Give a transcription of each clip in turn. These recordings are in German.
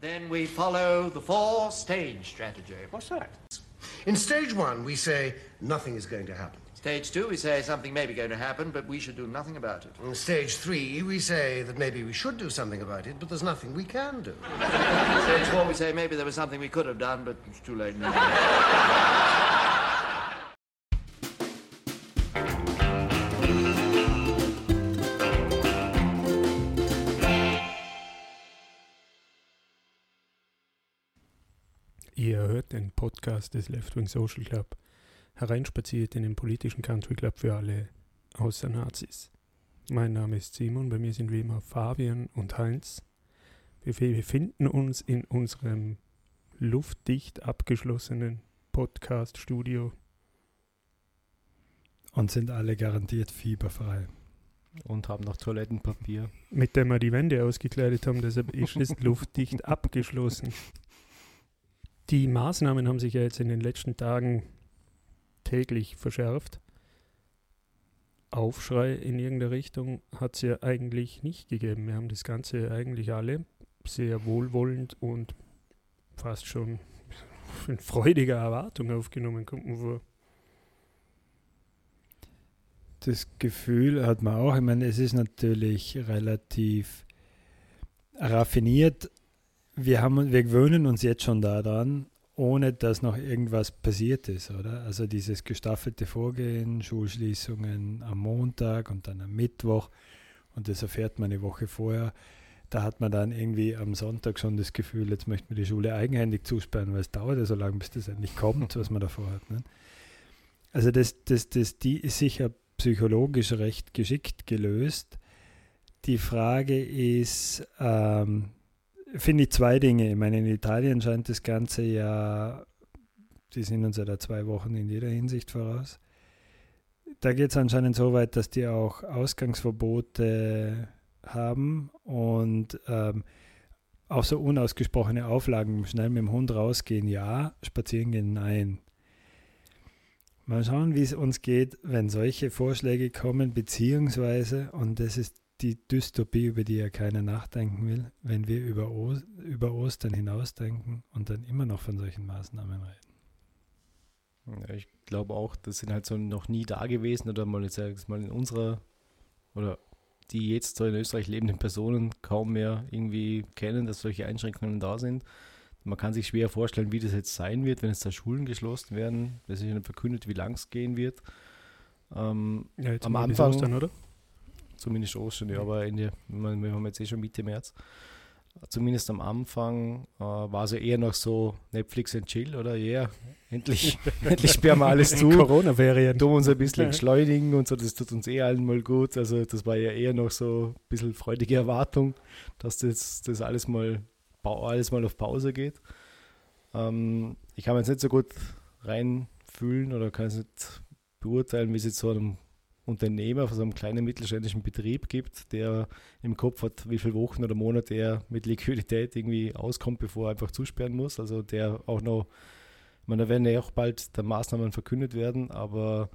Then we follow the four stage strategy. What's that? In stage one, we say nothing is going to happen. Stage two, we say something may be going to happen, but we should do nothing about it. In stage three, we say that maybe we should do something about it, but there's nothing we can do. Stage four, we say maybe there was something we could have done, but it's too late now. Podcast des Left Wing Social Club, hereinspaziert in den politischen Country Club für alle außer Nazis. Mein Name ist Simon, bei mir sind wie immer Fabian und Heinz. Wir befinden uns in unserem luftdicht abgeschlossenen Podcast-Studio. Und sind alle garantiert fieberfrei. Und haben noch Toilettenpapier. Mit dem wir die Wände ausgekleidet haben, deshalb ist es luftdicht abgeschlossen. Die Maßnahmen haben sich ja jetzt in den letzten Tagen täglich verschärft. Aufschrei in irgendeiner Richtung hat es ja eigentlich nicht gegeben. Wir haben das Ganze eigentlich alle sehr wohlwollend und fast schon in freudiger Erwartung aufgenommen, kommt mir vor. Das Gefühl hat man auch. Ich meine, es ist natürlich relativ raffiniert. Wir, haben, wir gewöhnen uns jetzt schon daran, ohne dass noch irgendwas passiert ist, oder? Also dieses gestaffelte Vorgehen, Schulschließungen am Montag und dann am Mittwoch und das erfährt man eine Woche vorher. Da hat man dann irgendwie am Sonntag schon das Gefühl, jetzt möchte man die Schule eigenhändig zusperren, weil es dauert ja so lange, bis das endlich kommt, was man davor hat. Ne? Also das, das, das, die ist sicher psychologisch recht geschickt gelöst. Die Frage ist, ähm, finde ich zwei Dinge. Ich meine, in Italien scheint das Ganze ja, die sind uns ja da zwei Wochen in jeder Hinsicht voraus. Da geht es anscheinend so weit, dass die auch Ausgangsverbote haben und ähm, auch so unausgesprochene Auflagen, schnell mit dem Hund rausgehen, ja, spazieren gehen, nein. Mal schauen, wie es uns geht, wenn solche Vorschläge kommen, beziehungsweise, und das ist die Dystopie, über die ja keiner nachdenken will, wenn wir über, o über Ostern hinausdenken und dann immer noch von solchen Maßnahmen reden. Ja, ich glaube auch, das sind halt so noch nie da gewesen oder mal jetzt mal in unserer oder die jetzt so in Österreich lebenden Personen kaum mehr irgendwie kennen, dass solche Einschränkungen da sind. Man kann sich schwer vorstellen, wie das jetzt sein wird, wenn jetzt da Schulen geschlossen werden. Es ist ja nicht verkündet, wie lang es gehen wird. Ähm, Ja, jetzt am Anfang, Ostern, oder? Zumindest Ostern, ja, aber Ende, wir wir haben jetzt eh schon Mitte März. Zumindest am Anfang äh, war es ja eher noch so Netflix and Chill oder ja, endlich, endlich sperren wir alles zu. Corona-Ferien. tun uns ein bisschen entschleunigen und so, das tut uns eh allen mal gut. Also das war ja eher noch so ein bisschen freudige Erwartung, dass das, das alles mal alles mal auf Pause geht. Ähm, ich kann mir jetzt nicht so gut reinfühlen oder kann es nicht beurteilen, wie es jetzt so einem Unternehmer von so einem kleinen mittelständischen Betrieb gibt, der im Kopf hat, wie viele Wochen oder Monate er mit Liquidität irgendwie auskommt, bevor er einfach zusperren muss. Also der auch noch, ich meine, da werden ja auch bald dann Maßnahmen verkündet werden, aber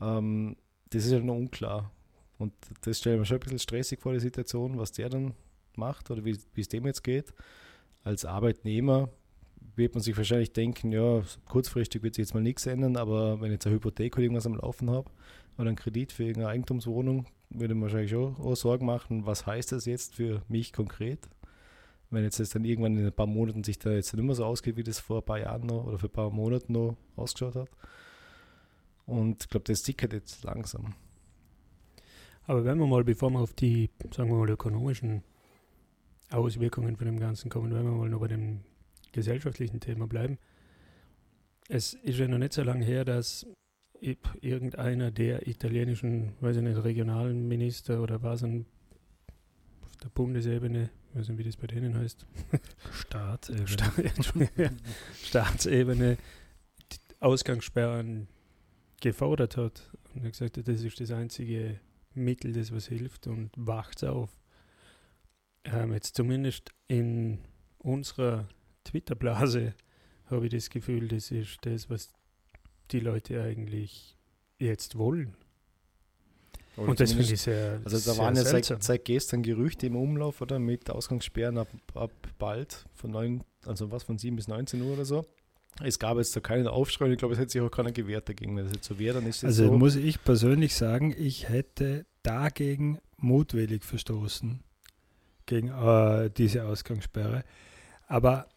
ähm, das ist ja noch unklar. Und das stelle ich mir schon ein bisschen stressig vor, die Situation, was der dann macht oder wie es dem jetzt geht. Als Arbeitnehmer wird man sich wahrscheinlich denken, ja, kurzfristig wird sich jetzt mal nichts ändern, aber wenn ich jetzt eine Hypothek oder irgendwas am Laufen habe oder einen Kredit für irgendeine Eigentumswohnung, würde man wahrscheinlich auch, auch Sorgen machen, was heißt das jetzt für mich konkret? Wenn jetzt das dann irgendwann in ein paar Monaten sich da jetzt nicht mehr so ausgeht, wie das vor ein paar Jahren noch oder für ein paar Monaten noch ausgeschaut hat. Und ich glaube, das sickert jetzt langsam. Aber wenn wir mal, bevor wir auf die, sagen wir mal, ökonomischen Auswirkungen von dem Ganzen kommen, wenn wir mal noch bei dem gesellschaftlichen Thema bleiben. Es ist ja noch nicht so lange her, dass irgendeiner der italienischen, weiß ich nicht, regionalen Minister oder war es ein auf der Bundesebene, ich weiß nicht, wie das bei denen heißt, Staatsebene. Sta Staatsebene die Ausgangssperren gefordert hat und hat gesagt, hat, das ist das einzige Mittel, das was hilft und wacht auf. Ähm, jetzt zumindest in unserer Twitter-Blase habe ich das Gefühl, das ist das, was die Leute eigentlich jetzt wollen. Oder Und das finde ich sehr Also da sehr waren ja seit, seit gestern Gerüchte im Umlauf, oder? Mit Ausgangssperren ab, ab bald von 9, also was, von 7 bis 19 Uhr oder so. Es gab jetzt da keinen Aufschrei und ich glaube, es hätte sich auch keiner gewehrt dagegen. Wenn das jetzt so wäre, dann ist es Also so. muss ich persönlich sagen, ich hätte dagegen mutwillig verstoßen, gegen äh, diese Ausgangssperre. Aber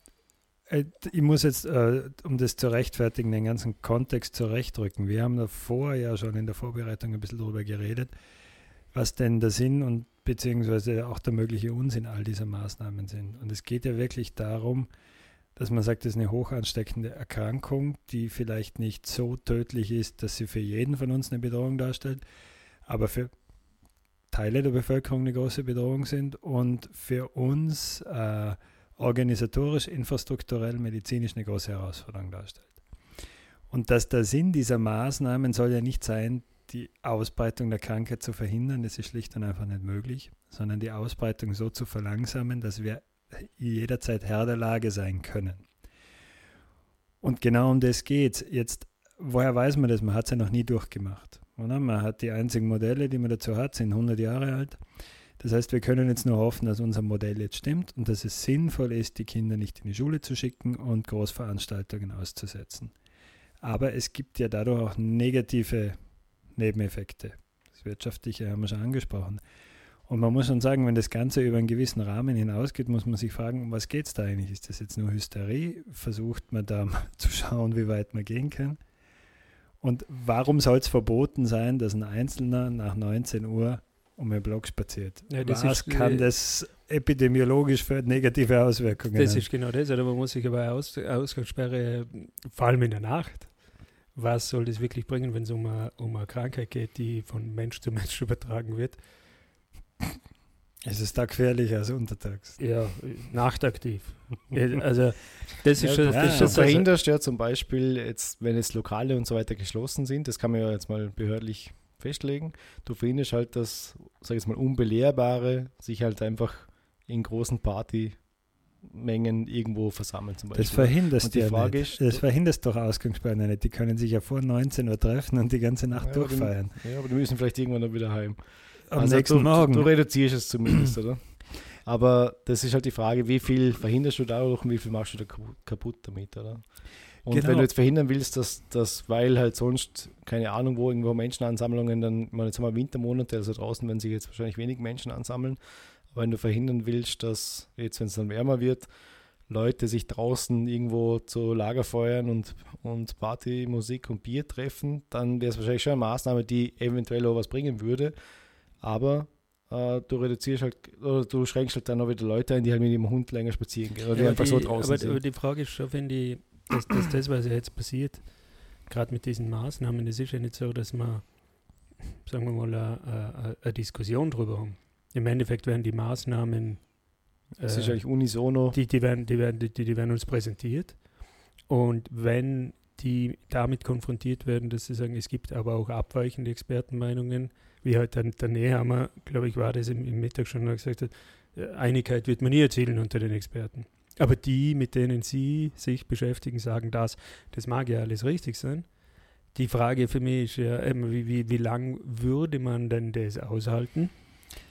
ich muss jetzt, äh, um das zu rechtfertigen, den ganzen Kontext zurechtrücken. Wir haben davor ja schon in der Vorbereitung ein bisschen darüber geredet, was denn der Sinn und beziehungsweise auch der mögliche Unsinn all dieser Maßnahmen sind. Und es geht ja wirklich darum, dass man sagt, das ist eine hoch ansteckende Erkrankung, die vielleicht nicht so tödlich ist, dass sie für jeden von uns eine Bedrohung darstellt, aber für Teile der Bevölkerung eine große Bedrohung sind und für uns äh, organisatorisch, infrastrukturell, medizinisch eine große Herausforderung darstellt. Und dass der Sinn dieser Maßnahmen soll ja nicht sein, die Ausbreitung der Krankheit zu verhindern, das ist schlicht und einfach nicht möglich, sondern die Ausbreitung so zu verlangsamen, dass wir jederzeit Herr der Lage sein können. Und genau um das geht es. Jetzt, woher weiß man das? Man hat es ja noch nie durchgemacht. Oder? Man hat die einzigen Modelle, die man dazu hat, sind 100 Jahre alt. Das heißt, wir können jetzt nur hoffen, dass unser Modell jetzt stimmt und dass es sinnvoll ist, die Kinder nicht in die Schule zu schicken und Großveranstaltungen auszusetzen. Aber es gibt ja dadurch auch negative Nebeneffekte. Das Wirtschaftliche haben wir schon angesprochen. Und man muss schon sagen, wenn das Ganze über einen gewissen Rahmen hinausgeht, muss man sich fragen, um was geht es da eigentlich? Ist das jetzt nur Hysterie? Versucht man da mal zu schauen, wie weit man gehen kann? Und warum soll es verboten sein, dass ein Einzelner nach 19 Uhr um den Block spaziert? Ja, das was ist, kann das epidemiologisch für negative Auswirkungen Das haben? ist genau das, oder man muss sich aber Aus, Ausgangssperre, vor allem in der Nacht, was soll das wirklich bringen, wenn es um eine, um eine Krankheit geht, die von Mensch zu Mensch übertragen wird? Es ist da gefährlicher als untertags. Ja, nachtaktiv. Ja, also das ist Ja, schon, du, das ist du schon so- verhinderst ja zum Beispiel jetzt, wenn jetzt Lokale und so weiter geschlossen sind, das kann man ja jetzt mal behördlich festlegen, du verhinderst halt, dass, sag ich mal, Unbelehrbare sich halt einfach in großen Partymengen irgendwo versammeln zum Beispiel. Das verhinderst du ja Frage nicht. ist- das verhinderst doch Ausgangssperren nicht. Die können sich ja vor 19 Uhr treffen und die ganze Nacht Ja, aber die- durchfeiern. ja, aber die müssen vielleicht irgendwann dann wieder heim. Am Also nächsten du, Morgen. Du, du reduzierst es zumindest, oder? Aber das ist halt die Frage, wie viel verhinderst du dadurch und wie viel machst du da kapu- kaputt damit, oder? Und Genau. wenn du jetzt verhindern willst, dass, dass weil halt sonst, keine Ahnung, wo irgendwo Menschenansammlungen dann, meine, jetzt haben wir Wintermonate, also draußen werden sich jetzt wahrscheinlich wenig Menschen ansammeln, aber wenn du verhindern willst, dass jetzt, wenn es dann wärmer wird, Leute sich draußen irgendwo zu Lagerfeuern und, und Party, Musik und Bier treffen, dann wäre es wahrscheinlich schon eine Maßnahme, die eventuell auch was bringen würde. Aber äh, du reduzierst halt, oder du schränkst halt dann auch wieder Leute ein, die halt mit dem Hund länger spazieren gehen oder die Ja, einfach die, so draußen aber, sind. aber die Frage ist schon, wenn die, dass, dass das, was ja jetzt passiert, gerade mit diesen Maßnahmen, es ist ja nicht so, dass wir, sagen wir mal, eine, Diskussion drüber haben. Im Endeffekt werden die Maßnahmen, das ist äh, eigentlich unisono. die, die, werden, die, werden, die, die werden uns präsentiert. Und wenn die damit konfrontiert werden, dass sie sagen, es gibt aber auch abweichende Expertenmeinungen, wie halt dann der Nehammer, glaube ich, war das im, im Mittag schon gesagt hat, äh, Einigkeit wird man nie erzielen unter den Experten. Aber die, mit denen Sie sich beschäftigen, sagen das. Das mag ja alles richtig sein. Die Frage für mich ist ja, wie, wie, wie lang würde man denn das aushalten?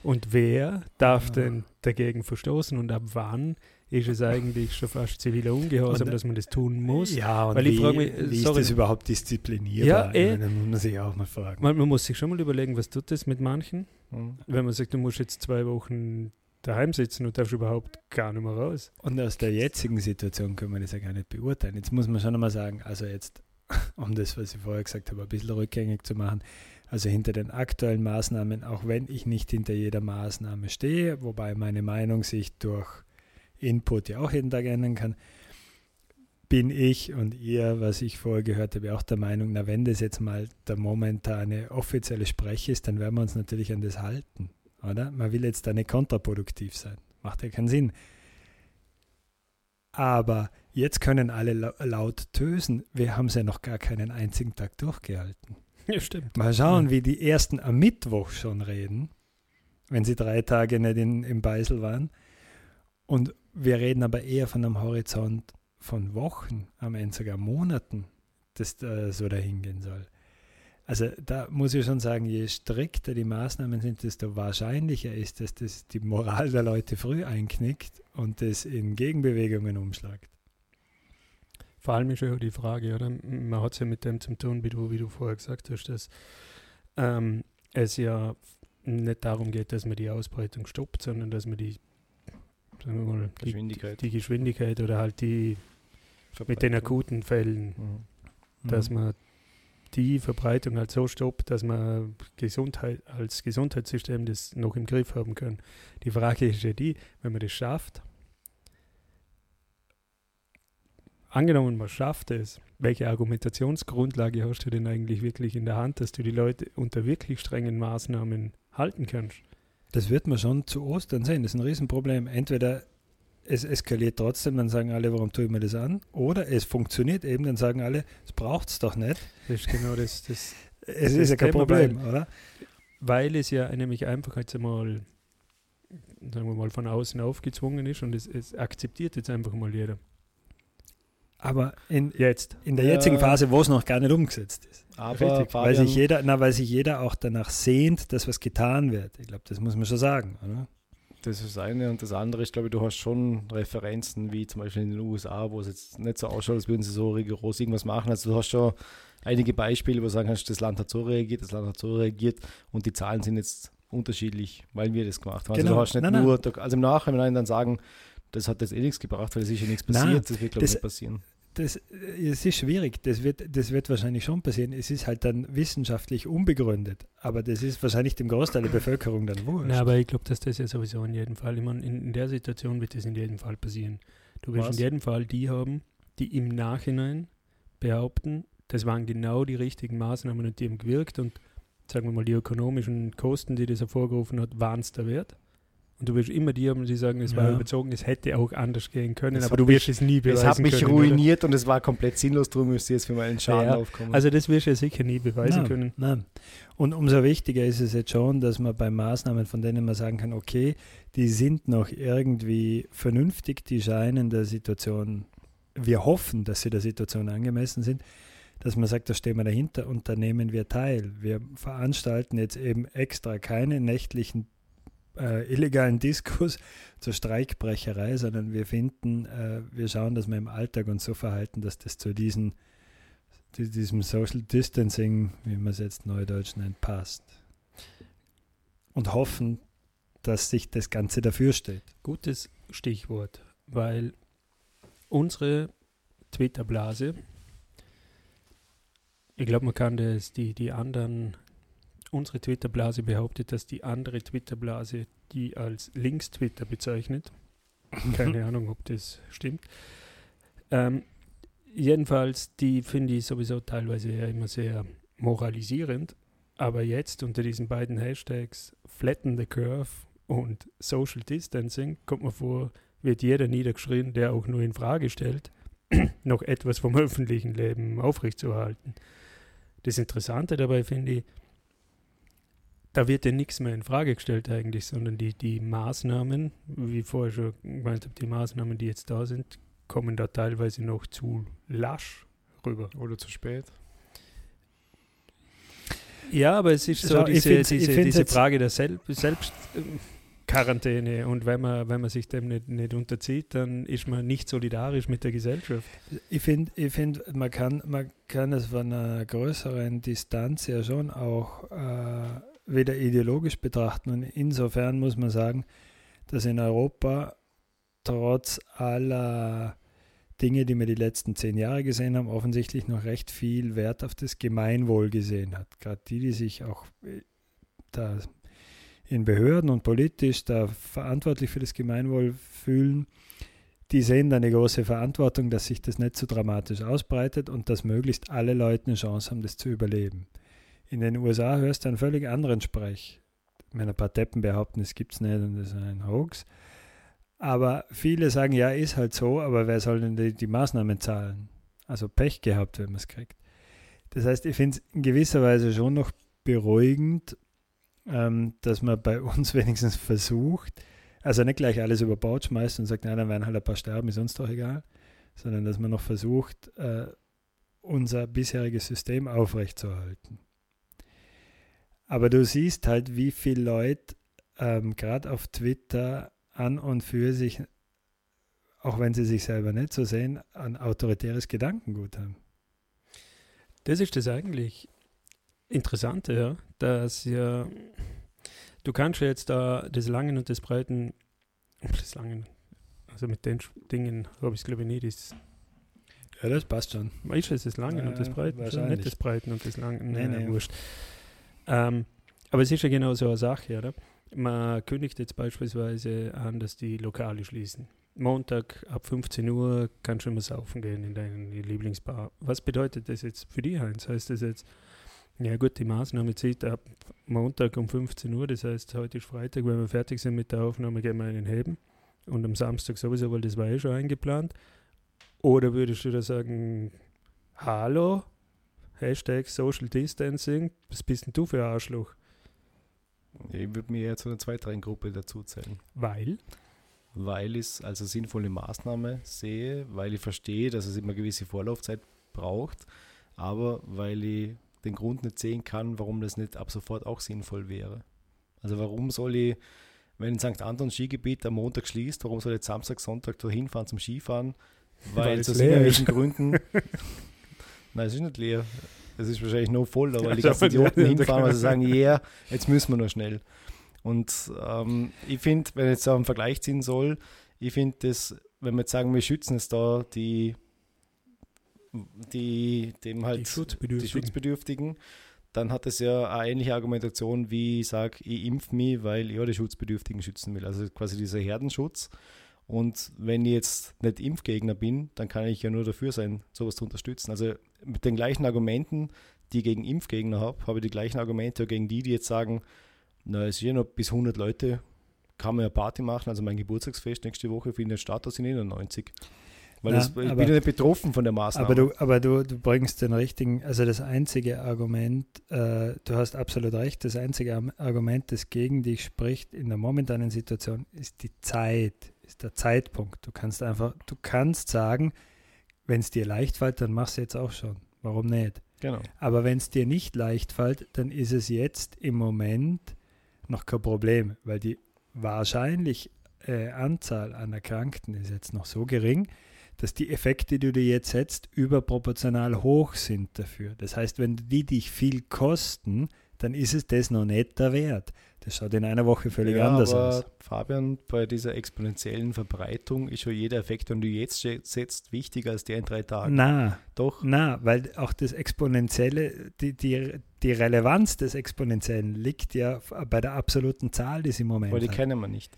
Und wer darf Ja. denn dagegen verstoßen und ab wann ist es eigentlich schon fast ziviler Ungehorsam, Und, äh, dass man das tun muss? Ja, und Weil ich wie, frag mich, äh, wie ist sorry. das überhaupt disziplinierbar? Ja, Ich eh. meine, muss man sich auch mal fragen. Man, man muss sich schon mal überlegen, was tut das mit manchen, Mhm. wenn man sagt, du musst jetzt zwei Wochen daheim sitzen und darfst überhaupt gar nicht mehr raus. Und aus der jetzigen Situation können wir das ja gar nicht beurteilen. Jetzt muss man schon einmal sagen, also jetzt, um das, was ich vorher gesagt habe, ein bisschen rückgängig zu machen, also hinter den aktuellen Maßnahmen, auch wenn ich nicht hinter jeder Maßnahme stehe, wobei meine Meinung sich durch Input ja auch jeden Tag ändern kann, bin ich und ihr, was ich vorher gehört habe, auch der Meinung, na wenn das jetzt mal der momentane offizielle Sprech ist, dann werden wir uns natürlich an das halten, oder? Man will jetzt da nicht kontraproduktiv sein. Macht ja keinen Sinn. Aber jetzt können alle lau- laut tösen. Wir haben es ja noch gar keinen einzigen Tag durchgehalten. Ja, stimmt. Mal schauen, Ja. wie die ersten am Mittwoch schon reden, wenn sie drei Tage nicht in, im Beisel waren. Und wir reden aber eher von einem Horizont von Wochen, am Ende sogar Monaten, das äh, so dahin gehen soll. Also da muss ich schon sagen, je strikter die Maßnahmen sind, desto wahrscheinlicher ist es, dass die Moral der Leute früh einknickt und es in Gegenbewegungen umschlagt. Vor allem ist ja auch die Frage, oder? Man hat es ja mit dem zu tun, wie du, wie du vorher gesagt hast, dass ähm, es ja nicht darum geht, dass man die Ausbreitung stoppt, sondern dass man die, sagen wir mal, die, Geschwindigkeit. die Geschwindigkeit oder halt die mit den akuten Fällen, Mhm. dass Mhm. man die Verbreitung halt so stoppt, dass man Gesundheit, als Gesundheitssystem das noch im Griff haben kann. Die Frage ist ja die, wenn man das schafft, angenommen man schafft es, welche Argumentationsgrundlage hast du denn eigentlich wirklich in der Hand, dass du die Leute unter wirklich strengen Maßnahmen halten kannst? Das wird man schon zu Ostern sehen. Das ist ein Riesenproblem. Entweder es eskaliert trotzdem, dann sagen alle, warum tue ich mir das an? Oder es funktioniert eben, dann sagen alle, es braucht es doch nicht. Das ist genau das, das Es Das ist ja kein Problem, oder? weil es ja nämlich einfach jetzt einmal, sagen wir mal, von außen aufgezwungen ist und es, es akzeptiert jetzt einfach mal jeder. Aber in, Jetzt. in der Ja. jetzigen Phase, wo es noch gar nicht umgesetzt ist. Aber Richtig, Weil Fabian, sich, jeder, na, weil sich jeder auch danach sehnt, dass was getan wird. Ich glaube, das muss man schon sagen, oder? Das ist das eine. Und das andere ist, glaube ich, du hast schon Referenzen, wie zum Beispiel in den USA, wo es jetzt nicht so ausschaut, als würden sie so rigoros irgendwas machen. Also du hast schon einige Beispiele, wo du sagen kannst, das Land hat so reagiert, das Land hat so reagiert und die Zahlen sind jetzt unterschiedlich, weil wir das gemacht haben. Also Genau. du hast nicht Nein, nein. nur, also im Nachhinein dann sagen, das hat jetzt eh nichts gebracht, weil es ist ja nichts Nein, passiert. das wird, glaube ich, nicht passieren. Das, äh, es ist schwierig, das wird, das wird wahrscheinlich schon passieren. Es ist halt dann wissenschaftlich unbegründet, aber das ist wahrscheinlich dem Großteil der Bevölkerung dann wurscht. Na, aber ich glaube, dass das ja sowieso in jedem Fall, ich meine, in, in der Situation wird das in jedem Fall passieren. Du wirst in jedem Fall die haben, die im Nachhinein behaupten, das waren genau die richtigen Maßnahmen und die haben gewirkt und sagen wir mal, die ökonomischen Kosten, die das hervorgerufen hat, waren es der Wert. Und du wirst immer die haben, die sagen, es war Ja. überzogen, es hätte auch anders gehen können, Es aber du wirst es nie Es beweisen hat mich können. oder? ruiniert und es war komplett sinnlos, darum müsste jetzt für meinen Schaden Ja, aufkommen. Also das wirst du sicher nie beweisen nein, können. Nein. Und umso wichtiger ist es jetzt schon, dass man bei Maßnahmen, von denen man sagen kann, okay, die sind noch irgendwie vernünftig, die scheinen der Situation, wir hoffen, dass sie der Situation angemessen sind, dass man sagt, da stehen wir dahinter und da nehmen wir teil. Wir veranstalten jetzt eben extra keine nächtlichen äh, illegalen Diskus zur Streikbrecherei, sondern wir finden, äh, wir schauen, dass wir im Alltag uns so verhalten, dass das zu diesen die- diesem Social Distancing, wie man es jetzt neudeutsch nennt, passt. Und hoffen, dass sich das Ganze dafür steht. Gutes Stichwort, weil unsere Twitter-Blase, ich glaube, man kann das, die, die anderen, unsere Twitter-Blase behauptet, dass die andere Twitter-Blase die als Links-Twitter bezeichnet. Keine Ahnung, ob das stimmt. Ähm, jedenfalls, die finde ich sowieso teilweise ja immer sehr moralisierend. Aber jetzt unter diesen beiden Hashtags Flatten the Curve und Social Distancing kommt mir vor, wird jeder niedergeschrien, der auch nur in Frage stellt, noch etwas vom öffentlichen Leben aufrechtzuerhalten. Das Interessante dabei finde ich, da wird ja nichts mehr in Frage gestellt eigentlich, sondern die, die Maßnahmen, wie vorher schon gemeint habe, die Maßnahmen, die jetzt da sind, kommen da teilweise noch zu lasch rüber. Oder zu spät. Ja, aber es ist so ich diese, diese, diese jetzt- Frage der Sel Selbstquarantäne und wenn man, wenn man sich dem nicht, nicht unterzieht, dann ist man nicht solidarisch mit der Gesellschaft. Ich finde, ich find, man, kann, man kann es von einer größeren Distanz ja schon auch äh, wieder ideologisch betrachten. Und insofern muss man sagen, dass in Europa trotz aller Dinge, die wir die letzten zehn Jahre gesehen haben, offensichtlich noch recht viel Wert auf das Gemeinwohl gesehen hat. Gerade die, die sich auch äh, da in Behörden und politisch da verantwortlich für das Gemeinwohl fühlen, die sehen da eine große Verantwortung, dass sich das nicht so dramatisch ausbreitet und dass möglichst alle Leute eine Chance haben, das zu überleben. In den USA hörst du einen völlig anderen Sprech. Meine, ein paar Deppen behaupten, es gibt es nicht und das ist ein Hoax. Aber viele sagen, ja, ist halt so, aber wer soll denn die, die Maßnahmen zahlen? Also Pech gehabt, wenn man es kriegt. Das heißt, ich finde es in gewisser Weise schon noch beruhigend, ähm, dass man bei uns wenigstens versucht, also nicht gleich alles über Bord schmeißt und sagt, nein, dann werden halt ein paar sterben, ist uns doch egal, sondern dass man noch versucht, äh, unser bisheriges System aufrechtzuerhalten. Aber du siehst halt, wie viele Leute ähm, gerade auf Twitter an und für sich, auch wenn sie sich selber nicht so sehen, ein autoritäres Gedankengut haben. Das ist das eigentlich Interessante, ja, dass ja, du kannst ja jetzt da das Langen und das Breiten, das Langen, also mit den Dingen habe ich es glaube ich nie, das Ja, das passt schon. Weißt du, es ist Langen und das Äh, Breiten, nicht das Breiten und das Langen. Nee, Nee, nee. wurscht. Ähm, aber es ist ja genau so eine Sache, oder? Man kündigt jetzt beispielsweise an, dass die Lokale schließen. Montag ab 15 Uhr kannst du immer saufen gehen in deine Lieblingsbar. Was bedeutet das jetzt für dich, Heinz? Heißt das jetzt, ja gut, die Maßnahme zieht ab Montag um 15 Uhr, das heißt, heute ist Freitag, wenn wir fertig sind mit der Aufnahme, gehen wir in den Heben. Und am Samstag sowieso, weil das war eh schon eingeplant. Oder würdest du da sagen, hallo, Hashtag Social Distancing, was bist denn du für ein Arschloch? Ich würde mir eher zu einer zweiten Gruppe dazu zählen. Weil? weil ich es als eine sinnvolle Maßnahme sehe, weil ich verstehe, dass es immer gewisse Vorlaufzeit braucht, aber weil ich den Grund nicht sehen kann, warum das nicht ab sofort auch sinnvoll wäre. Also warum soll ich, wenn in St. Anton Skigebiet am Montag schließt, warum soll ich jetzt Samstag, Sonntag dorthin fahren zum Skifahren? Weil Weil aus irgendwelchen Gründen. Nein, es ist nicht leer. Es ist wahrscheinlich noch voll, aber Ja, die ganzen Idioten ja, hinfahren, weil sie sagen, ja, yeah, jetzt müssen wir noch schnell. Und ähm, ich finde, wenn ich jetzt auch einen Vergleich ziehen soll, ich finde das, wenn wir jetzt sagen, wir schützen es da die, die dem halt Die Schutzbedürftigen. die Schutzbedürftigen, dann hat es ja eine ähnliche Argumentation, wie ich sage, ich impf mich, weil ich auch die Schutzbedürftigen schützen will. Also quasi dieser Herdenschutz. Und wenn ich jetzt nicht Impfgegner bin, dann kann ich ja nur dafür sein, sowas zu unterstützen. Also mit den gleichen Argumenten, die ich gegen Impfgegner habe, habe ich die gleichen Argumente gegen die, die jetzt sagen, na, es ist ja noch bis 100 Leute, kann man ja Party machen. Also mein Geburtstagsfest nächste Woche findet statt, da sind eh nur 90. Weil Na, das, ich aber- bin ja nicht betroffen von der Maßnahme. Aber du, aber du, du bringst den richtigen, also das einzige Argument, äh, du hast absolut recht, das einzige Argument, das gegen dich spricht in der momentanen Situation, ist die Zeit, ist der Zeitpunkt. Du kannst einfach, du kannst sagen, wenn es dir leicht fällt, dann machst du jetzt auch schon. Warum nicht? genau. Aber wenn es dir nicht leicht fällt, dann ist es jetzt im Moment noch kein Problem, weil die wahrscheinlich äh, Anzahl an Erkrankten ist jetzt noch so gering, dass die Effekte, die du dir jetzt setzt, überproportional hoch sind dafür. Das heißt, wenn die dich viel kosten, dann ist es das noch nicht der Wert. Das schaut in einer Woche völlig ja, anders aber aus. Fabian, bei dieser exponentiellen Verbreitung ist schon jeder Effekt, den du jetzt setzt, wichtiger als der in drei Tagen. Na, Doch. na, weil auch das Exponentielle, die, die, die Relevanz des Exponentiellen liegt ja bei der absoluten Zahl, die sie im Moment Weil die hat. kennen wir nicht.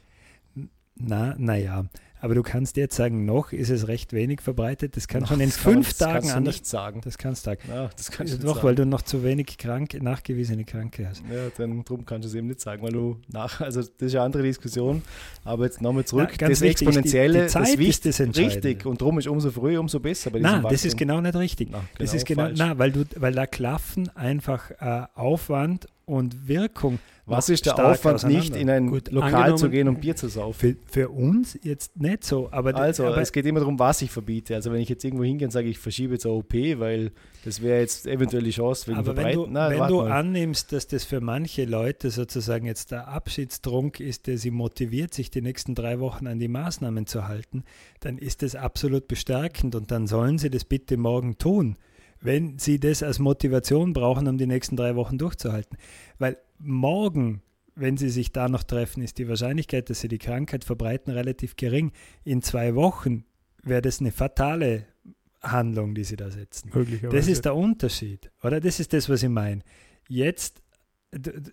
Na, naja, aber du kannst jetzt sagen, noch ist es recht wenig verbreitet. Das kann Na, schon in das kann fünf das Tagen kannst du anders. nicht sagen. Das kannst du sagen. Ja, das kannst du nicht Doch, sagen. weil du noch zu wenig krank, nachgewiesene Kranke hast. Ja, dann drum kannst du es eben nicht sagen, weil du nach, also das ist eine andere Diskussion, aber jetzt nochmal zurück, Na, das wichtig, die- Exponentielle, die Zeit das ist das Entscheidende. richtig und drum ist umso früher, umso besser bei diesem Nein, das ist genau nicht richtig. Na, das ist genau, falsch. na, weil, du, weil da klaffen einfach äh, Aufwand und Wirkung. Was ist der Aufwand, nicht in ein Gut, Lokal zu gehen und Bier zu saufen? Für, für uns jetzt nicht so, aber, Also, aber es geht immer darum, was ich verbiete. Also, wenn ich jetzt irgendwo hingehe und sage, ich verschiebe jetzt eine OP, weil das wäre jetzt eventuell die Chance wegen Aber wenn du, Verbreiten. Nein, wenn du annimmst, dass das für manche Leute sozusagen jetzt der Abschiedstrunk ist, der sie motiviert, sich die nächsten drei Wochen an die Maßnahmen zu halten, dann ist das absolut bestärkend und dann sollen sie das bitte morgen tun, wenn sie das als Motivation brauchen, um die nächsten drei Wochen durchzuhalten. Weil morgen, wenn sie sich da noch treffen, ist die Wahrscheinlichkeit, dass sie die Krankheit verbreiten, relativ gering. In zwei Wochen wäre das eine fatale Handlung, die sie da setzen. Das ist der Unterschied, oder? Das ist das, was ich meine. Jetzt,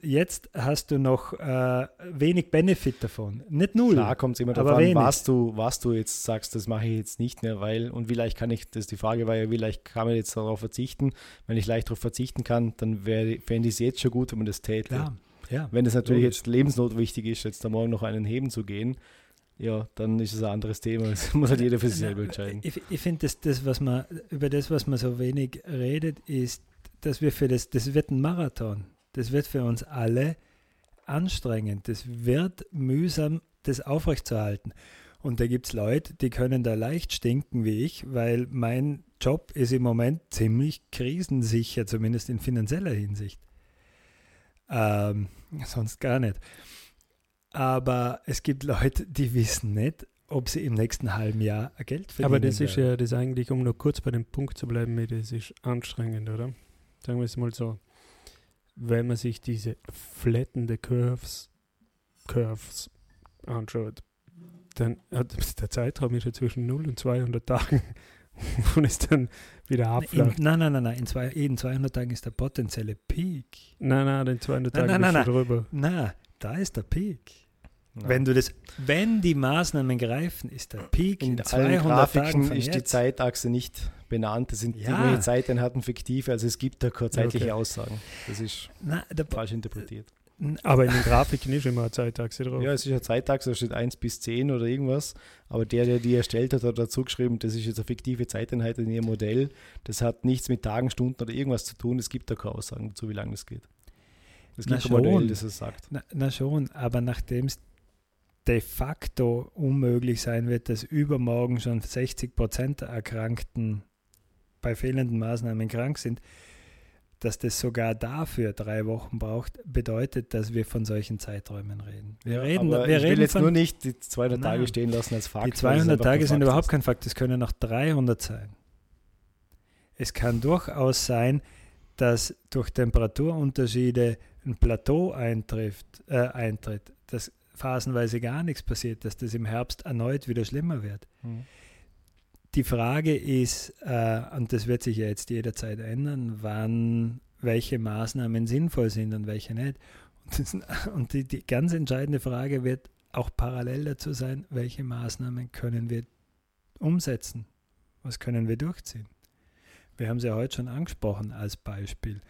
jetzt hast du noch äh, wenig Benefit davon. Nicht null. Klar kommt es immer darauf an, wenig. was du, was du jetzt sagst, das mache ich jetzt nicht mehr, weil, und wie leicht kann ich, das die Frage war ja, wie leicht kann man jetzt darauf verzichten? Wenn ich leicht darauf verzichten kann, dann wäre- fände ich es jetzt schon gut, wenn man das täte. Klar, ja. Wenn es natürlich Logisch. jetzt lebensnotwichtig ist, jetzt am Morgen noch einen heben zu gehen, ja, dann ist es ein anderes Thema. Das muss halt jeder für sich selber entscheiden. Ich, ich finde, das, das, was man, über das, was man so wenig redet, ist, dass wir für das, das wird ein Marathon. Das wird für uns alle anstrengend. Das wird mühsam, das aufrechtzuerhalten. Und da gibt es Leute, die können da leicht stinken wie ich, weil mein Job ist im Moment ziemlich krisensicher, zumindest in finanzieller Hinsicht. Ähm, sonst gar nicht. Aber es gibt Leute, die wissen nicht, ob sie im nächsten halben Jahr Geld verdienen. Aber das ist ja das eigentlich, um noch kurz bei dem Punkt zu bleiben, das ist anstrengend, oder? Sagen wir es mal so. Wenn man sich diese flattende Curves, Curves anschaut, dann hat der Zeitraum ist ja zwischen 0 und 200 Tagen und ist dann wieder in, abflacht. nein, nein, nein, nein. In, zwei, in 200 Tagen ist der potenzielle Peak. Nein, nein, den 200 Nein, Tagen nein, ist nein, drüber. Na, da ist der Peak. Ja. Wenn du das, wenn die Maßnahmen greifen, ist der Peak in, in allen 200 Tagen Grafiken von ist die jetzt. Zeitachse nicht benannt. Das sind Ja. irgendwelche Zeiteinheiten fiktiv, also es gibt da keine zeitliche Okay. Aussagen. Das ist Na, der, falsch interpretiert. Aber in den Grafiken ist immer eine Zeitachse drauf. Ja, es ist eine Zeitachse, da steht 1 bis 10 oder irgendwas, aber der, der die erstellt hat, hat dazu geschrieben, das ist jetzt eine fiktive Zeiteinheit in ihrem Modell. Das hat nichts mit Tagen, Stunden oder irgendwas zu tun. Es gibt da keine Aussagen dazu, wie lange das geht. Es Na gibt ein Modell, schon. das es sagt. na, na schon, aber nachdem es de facto unmöglich sein wird, dass übermorgen schon 60 Prozent der Erkrankten bei fehlenden Maßnahmen krank sind, dass das sogar dafür drei Wochen braucht, bedeutet, dass wir von solchen Zeiträumen reden. Wir reden, aber wir ich reden will jetzt von nur nicht die 200 Nein. Tage stehen lassen als Fakt. Die weil es 200 einfach Tage sind überhaupt kein Fakt, es können auch 300 sein. Es kann durchaus sein, dass durch Temperaturunterschiede ein Plateau eintrifft, äh, eintritt, dass phasenweise gar nichts passiert, dass das im Herbst erneut wieder schlimmer wird. Mhm. Die Frage ist, äh, und das wird sich ja jetzt jederzeit ändern, wann welche Maßnahmen sinnvoll sind und welche nicht. Und, das, und die, die ganz entscheidende Frage wird auch parallel dazu sein, welche Maßnahmen können wir umsetzen? Was können wir durchziehen? Wir haben sie ja heute schon angesprochen als Beispiel.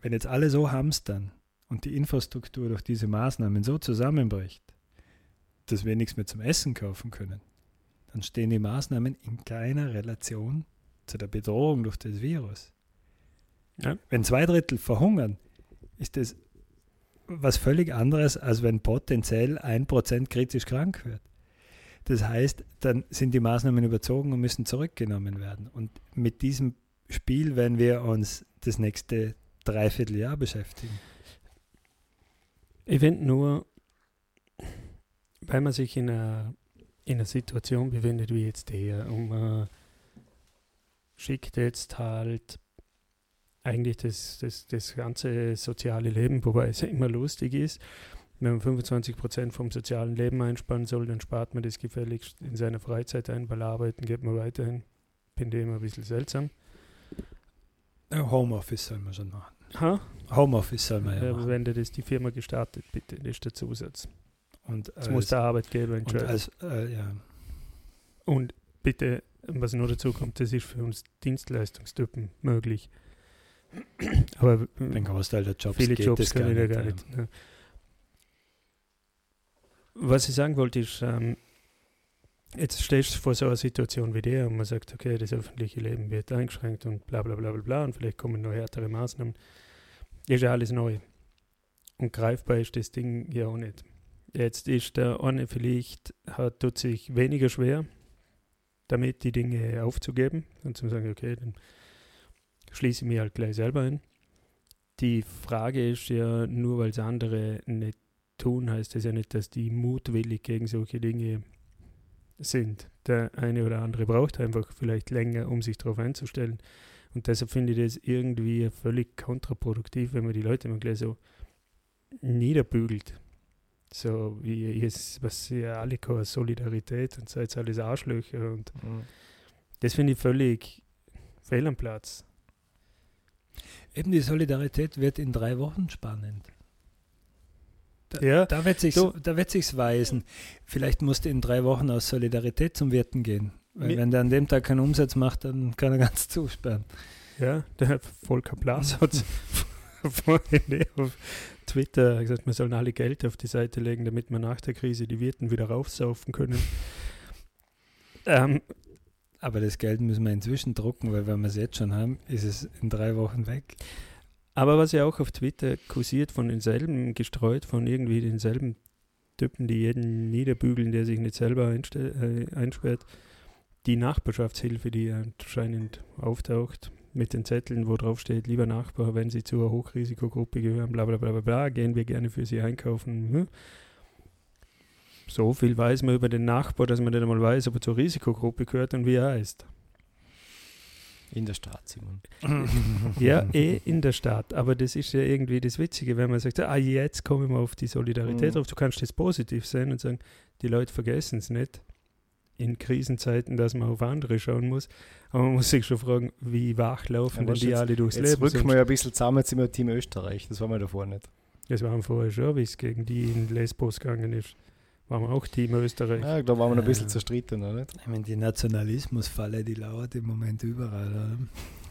Wenn jetzt alle so hamstern und die Infrastruktur durch diese Maßnahmen so zusammenbricht, dass wir nichts mehr zum Essen kaufen können, dann stehen die Maßnahmen in keiner Relation zu der Bedrohung durch das Virus. Ja. Wenn zwei Drittel verhungern, ist das was völlig anderes, als wenn potenziell ein Prozent kritisch krank wird. Das heißt, dann sind die Maßnahmen überzogen und müssen zurückgenommen werden. Und mit diesem Spiel werden wir uns das nächste Dreivierteljahr beschäftigen. Ich finde nur, weil man sich in einer, in einer Situation befindet wie jetzt der, und man schickt jetzt halt eigentlich das, das, das ganze soziale Leben, wobei es ja immer lustig ist. Wenn man 25 Prozent vom sozialen Leben einsparen soll, dann spart man das gefälligst in seiner Freizeit ein, weil Arbeiten geht man weiterhin. Ich immer ein bisschen seltsam. Homeoffice soll man schon machen. Ha? Homeoffice soll man ja Ja, machen. wenn das die Firma gestartet, bitte, das ist der Zusatz. Und Das muss der Arbeitgeber und entscheiden. als, äh, ja. Und bitte, was nur dazu kommt, das ist für uns Dienstleistungstypen möglich. Aber Den Großteil der Jobs viele geht Jobs das gar können ja nicht. gar ja. nicht. Ne. Was ich sagen wollte, ist, ähm, jetzt stehst du vor so einer Situation wie der und man sagt, okay, das öffentliche Leben wird eingeschränkt und bla bla bla bla bla und vielleicht kommen noch härtere Maßnahmen. Ist ja alles neu. Und greifbar ist das Ding ja auch nicht. Jetzt ist der eine vielleicht, hat, tut sich weniger schwer, damit die Dinge aufzugeben und zu sagen, okay, dann schließe ich mich halt gleich selber ein. Die Frage ist ja, nur weil es andere nicht tun, heißt das ja nicht, dass die mutwillig gegen solche Dinge sind. Der eine oder andere braucht einfach vielleicht länger, um sich darauf einzustellen. Und deshalb finde ich das irgendwie völlig kontraproduktiv, wenn man die Leute immer gleich so niederbügelt. So wie jetzt, was ja alle keine Solidarität und seid alles Arschlöcher und Mhm. das finde ich völlig fehl am Platz. Eben die Solidarität wird in drei Wochen spannend. Da, Ja, da wird sich's, du- da wird sich's weisen. Vielleicht musst du in drei Wochen aus Solidarität zum Wirten gehen. Weil wenn der an dem Tag keinen Umsatz macht, dann kann er ganz zusperren. Ja, der Volker Blas hat vorhin auf Twitter gesagt, wir sollen alle Geld auf die Seite legen, damit wir nach der Krise die Wirten wieder raufsaufen können. ähm, Aber das Geld müssen wir inzwischen drucken, weil wenn wir es jetzt schon haben, ist es in drei Wochen weg. Aber was ja auch auf Twitter kursiert, von denselben gestreut, von irgendwie denselben Typen, die jeden niederbügeln, der sich nicht selber äh, einsperrt, die Nachbarschaftshilfe, die anscheinend auftaucht, mit den Zetteln, wo drauf steht, lieber Nachbar, wenn Sie zur Hochrisikogruppe gehören, bla bla bla bla bla, gehen wir gerne für Sie einkaufen. Hm? So viel weiß man über den Nachbar, dass man nicht einmal weiß, ob er zur Risikogruppe gehört und wie er heißt. In der Stadt, Simon. Ja, eh in der Stadt. Aber das ist ja irgendwie das Witzige, wenn man sagt, ah, jetzt kommen wir auf die Solidarität Mhm. drauf. Du kannst das positiv sehen und sagen, die Leute vergessen es nicht in Krisenzeiten, dass man auf andere schauen muss. Aber man muss sich schon fragen, wie wach laufen Ja, denn die jetzt- alle durchs Jetzt Leben? rücken sonst? wir ja ein bisschen zusammen, jetzt sind wir Team Österreich. Das waren wir davor nicht. Das waren vorher schon, wie es gegen die in Lesbos gegangen ist. Waren wir auch Team Österreich. Ja, da waren wir noch ein bisschen zerstritten, oder nicht? Ich meine, die Nationalismusfalle, die lauert im Moment überall. Oder?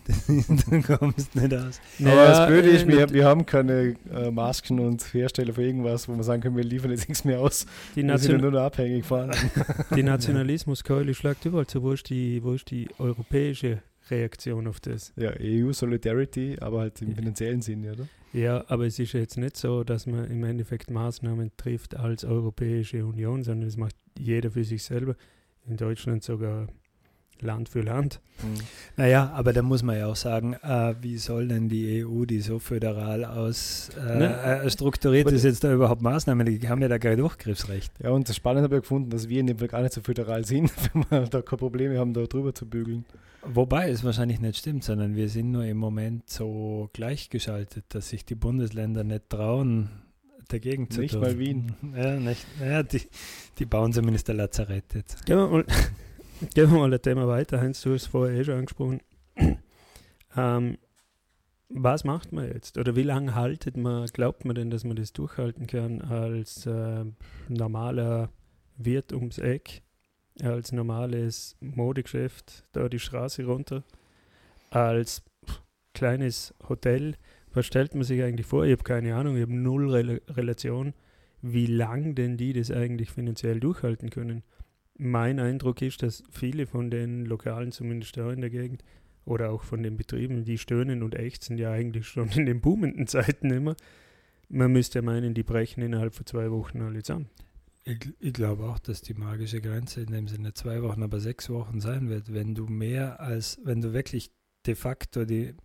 Das ist, du kommst nicht aus. Aber das Blöde äh, ist, wir, wir haben keine äh, Masken und Hersteller für irgendwas, wo wir sagen können, wir liefern jetzt nichts mehr aus. die, Wir sind ja Nation nur noch abhängig von. die Nationalismuskeule schlagt überall zu. Wo ist, die, wo ist die europäische Reaktion auf das? Ja, EU Solidarity, aber halt im finanziellen Sinne, oder? Ja, aber es ist jetzt nicht so, dass man im Endeffekt Maßnahmen trifft als Europäische Union, sondern das macht jeder für sich selber. In Deutschland sogar Land für Land. Naja, aber da muss man ja auch sagen, äh, wie soll denn die EU, die so föderal aus äh, Ne? äh, strukturiert ist, jetzt da überhaupt Maßnahmen? Die haben ja da kein Durchgriffsrecht. Ja, und das Spannende habe ich gefunden, dass wir in dem Fall gar nicht so föderal sind, wenn wir da keine Probleme haben, da drüber zu bügeln. Wobei es wahrscheinlich nicht stimmt, sondern wir sind nur im Moment so gleichgeschaltet, dass sich die Bundesländer nicht trauen, dagegen zu Nicht tun. mal Wien. Ja, nicht, ja die, die bauen zumindest ein Lazarett jetzt. Mal, gehen wir mal ein Thema weiter. Heinz, du hast es vorher eh schon angesprochen. ähm, was macht man jetzt? Oder wie lange haltet man, glaubt man denn, dass man das durchhalten kann als äh, normaler Wirt ums Eck, als normales Modegeschäft da die Straße runter, als kleines Hotel? Was stellt man sich eigentlich vor? Ich habe keine Ahnung, ich habe null Rel Relation, wie lang denn die das eigentlich finanziell durchhalten können mein Eindruck ist, dass viele von den Lokalen, zumindest da in der Gegend, oder auch von den Betrieben, die stöhnen und ächzen ja eigentlich schon in den boomenden Zeiten immer. Man müsste meinen, die brechen innerhalb von zwei Wochen alle zusammen. Ich, ich glaube auch, dass die magische Grenze in dem Sinne zwei Wochen, aber sechs Wochen sein wird, wenn du mehr als, wenn du wirklich de facto die,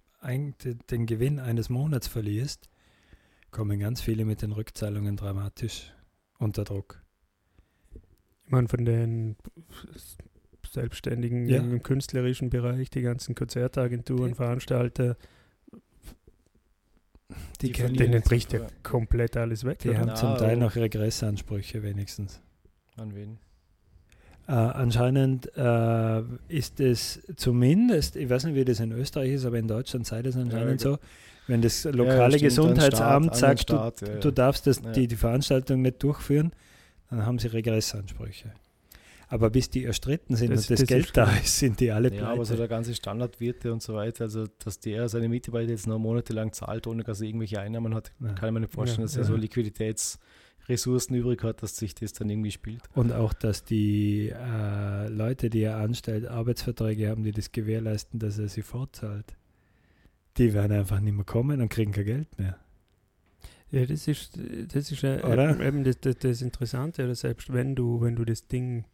den Gewinn eines Monats verlierst, kommen ganz viele mit den Rückzahlungen dramatisch unter Druck. Meine, von den Selbstständigen Ja. im künstlerischen Bereich, die ganzen Konzertagenturen, Die- Veranstalter, Die, Die denen bricht ja Ja. komplett alles weg. die oder? haben Na, zum Teil oh. noch Regressansprüche wenigstens. An wen? Äh, anscheinend äh, ist es zumindest, ich weiß nicht, wie das in Österreich ist, aber in Deutschland sei das anscheinend Ja, so, wenn das Ja, lokale stimmt, an Gesundheitsamt Staat, sagt, den du, Staat, ja, ja. du darfst das, Ja. die, die Veranstaltung nicht durchführen, dann haben sie Regressansprüche. Aber bis die erstritten sind Das- und das, das Geld ist da ist, sind die alle Ja, aber so pleite. der ganze Standardwirte und so weiter, also dass der seine Mitarbeiter jetzt noch monatelang zahlt, ohne dass er irgendwelche Einnahmen hat, Ja. kann ich mir nicht vorstellen, Ja, dass er ja. so Liquiditätsressourcen übrig hat, dass sich das dann irgendwie spielt. Und auch, dass die äh, Leute, die er anstellt, Arbeitsverträge haben, die das gewährleisten, dass er sie fortzahlt. Die werden einfach nicht mehr kommen und kriegen kein Geld mehr. Ja, das ist, das ist äh, eben, das, das, das Interessante, oder selbst wenn du, wenn du das Ding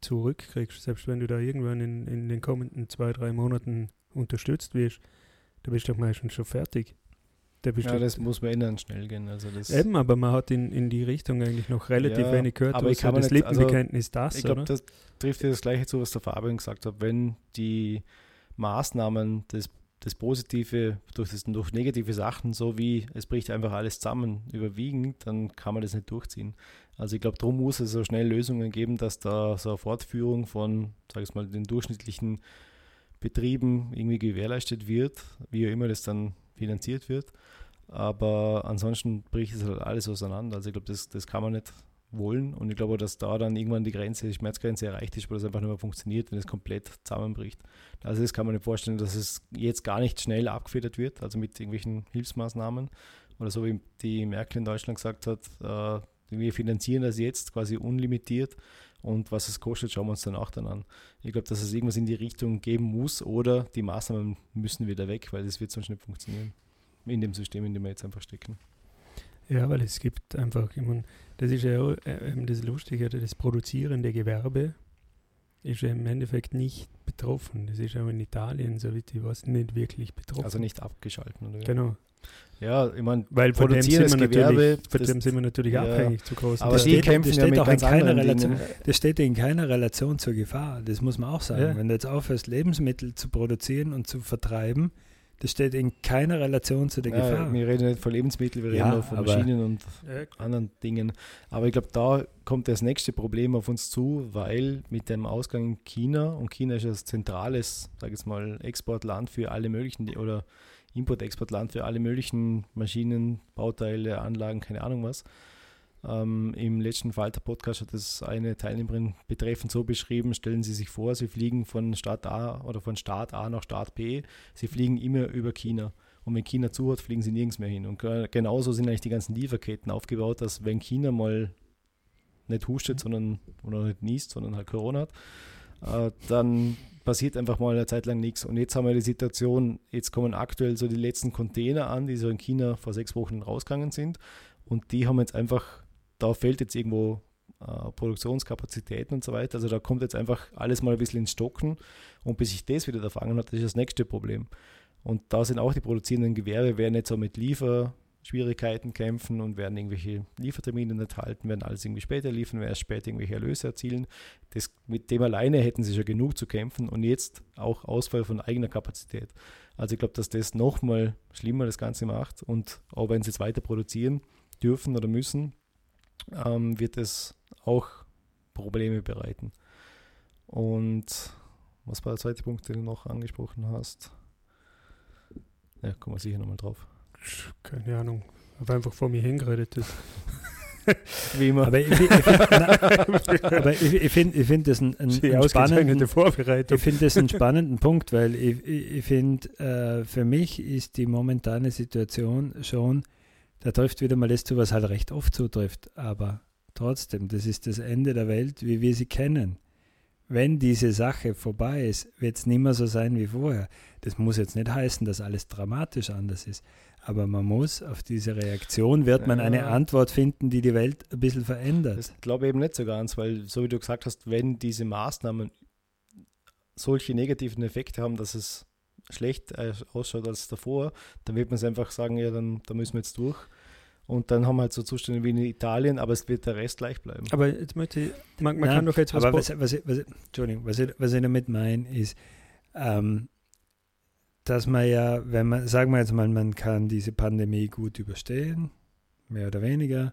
zurückkriegst, selbst wenn du da irgendwann in, in den kommenden zwei, drei Monaten unterstützt wirst, da bist du doch meistens schon fertig. Da bist Ja, das muss man ändern, schnell gehen. Also das, eben, aber man hat in, in die Richtung eigentlich noch relativ Ja, wenig gehört, aber ich kann das nicht- also, Lippenbekenntnis das, ich glaube, das trifft ja das Gleiche zu, was der Fabian gesagt hat. Wenn die Maßnahmen das, das Positive durch, das, durch negative Sachen, so wie es bricht einfach alles zusammen, überwiegen, dann kann man das nicht durchziehen. Also ich glaube, darum muss es so schnell Lösungen geben, dass da so eine Fortführung von, sag ich mal, den durchschnittlichen Betrieben irgendwie gewährleistet wird, wie auch immer das dann finanziert wird. Aber ansonsten bricht es halt alles auseinander. Also ich glaube, das, das kann man nicht wollen. Und ich glaube, dass da dann irgendwann die Grenze, die Schmerzgrenze erreicht ist, wo das einfach nicht mehr funktioniert, wenn es komplett zusammenbricht. Also das kann man nicht vorstellen, dass es jetzt gar nicht schnell abgefedert wird, also mit irgendwelchen Hilfsmaßnahmen. Oder so wie die Merkel in Deutschland gesagt hat, äh, wir finanzieren das jetzt quasi unlimitiert und was es kostet, schauen wir uns danach dann an. Ich glaube, dass es irgendwas in die Richtung geben muss oder die Maßnahmen müssen wieder weg, weil das wird sonst nicht funktionieren. In dem System, in dem wir jetzt einfach stecken. Ja, weil es gibt einfach, ich mein, das ist ja auch, äh, eben das Lustige, das produzierende Gewerbe ist ja im Endeffekt nicht betroffen. Das ist auch in Italien, so wie ich weiß, nicht wirklich betroffen. Also nicht abgeschalten. Oder? Genau. Ja, ich meine, Weil von dem sind wir Gewerbe, natürlich, von dem sind wir natürlich ja. abhängig zu großen aber Das die steht- kämpfen das ja steht mit auch in keiner Relation. Dingen. Das steht in keiner Relation zur Gefahr. Das muss man auch sagen. Ja. Wenn du jetzt aufhörst, Lebensmittel zu produzieren und zu vertreiben, das steht in keiner Relation zu der Ja, Gefahr. wir reden nicht von Lebensmitteln, wir Ja, reden auch von aber- Maschinen und Ja, anderen Dingen. Aber ich glaube, da kommt das nächste Problem auf uns zu, weil mit dem Ausgang in China, und China ist ja das zentrales, sage ich jetzt mal, Exportland für alle möglichen, oder Import-Exportland für alle möglichen Maschinen, Bauteile, Anlagen, keine Ahnung was. Ähm, Im letzten Falter-Podcast hat das eine Teilnehmerin betreffend so beschrieben, stellen Sie sich vor, Sie fliegen von Stadt A oder von Staat A nach Staat B, Sie fliegen immer über China. Und wenn China zu hat, fliegen sie nirgends mehr hin. Und ge- genauso sind eigentlich die ganzen Lieferketten aufgebaut, dass wenn China mal nicht hustet, sondern oder nicht niest, sondern halt Corona hat, äh, dann passiert einfach mal eine Zeit lang nichts. Und jetzt haben wir die Situation, jetzt kommen aktuell so die letzten Container an, die so in China vor sechs Wochen rausgegangen sind. Und die haben jetzt einfach, da fehlt jetzt irgendwo äh, Produktionskapazitäten und so weiter. Also da kommt jetzt einfach alles mal ein bisschen ins Stocken. Und bis sich das wieder erfangen hat, das ist das nächste Problem. Und da sind auch die produzierenden Gewerbe, werden jetzt auch mit Lieferschwierigkeiten kämpfen und werden irgendwelche Liefertermine nicht halten, werden alles irgendwie später liefern, werden erst später irgendwelche Erlöse erzielen. Das, mit dem alleine hätten sie schon genug zu kämpfen und jetzt auch Ausfall von eigener Kapazität. Also ich glaube, dass das nochmal schlimmer das Ganze macht und auch wenn sie jetzt weiter produzieren dürfen oder müssen, ähm, wird es auch Probleme bereiten. Und was war der zweite Punkt, den du noch angesprochen hast? Ja, kommen wir sicher nochmal drauf. keine Ahnung. Habe einfach vor mir hingeredet. Wie immer. Aber ich, ich, ich finde aber ich, ich find, ich find das einen, einen, spannenden, Vorbereitung. ich finde das einen spannenden Punkt, weil ich, ich, ich finde, äh, für mich ist die momentane Situation schon, da trifft wieder mal das zu, was halt recht oft zutrifft, aber trotzdem, das ist das Ende der Welt, wie wir sie kennen. Wenn diese Sache vorbei ist, wird es nicht mehr so sein wie vorher. Das muss jetzt nicht heißen, dass alles dramatisch anders ist, aber man muss auf diese Reaktion, wird man eine. Antwort finden, die die Welt ein bisschen verändert. Das glaube ich eben nicht so ganz, weil, so wie du gesagt hast, wenn diese Maßnahmen solche negativen Effekte haben, dass es schlecht äh, ausschaut als davor, dann wird man es einfach sagen, ja, dann da müssen wir jetzt durch. Und dann haben wir halt so Zustände wie in Italien, aber es wird der Rest gleich bleiben. Aber jetzt möchte ich, man, man Ja, kann doch jetzt was, aber was, was, ich- was, ich- Entschuldigung, was ich, was ich damit meine, ist, ähm, dass man ja, wenn man, sagen wir jetzt mal, man kann diese Pandemie gut überstehen, mehr oder weniger,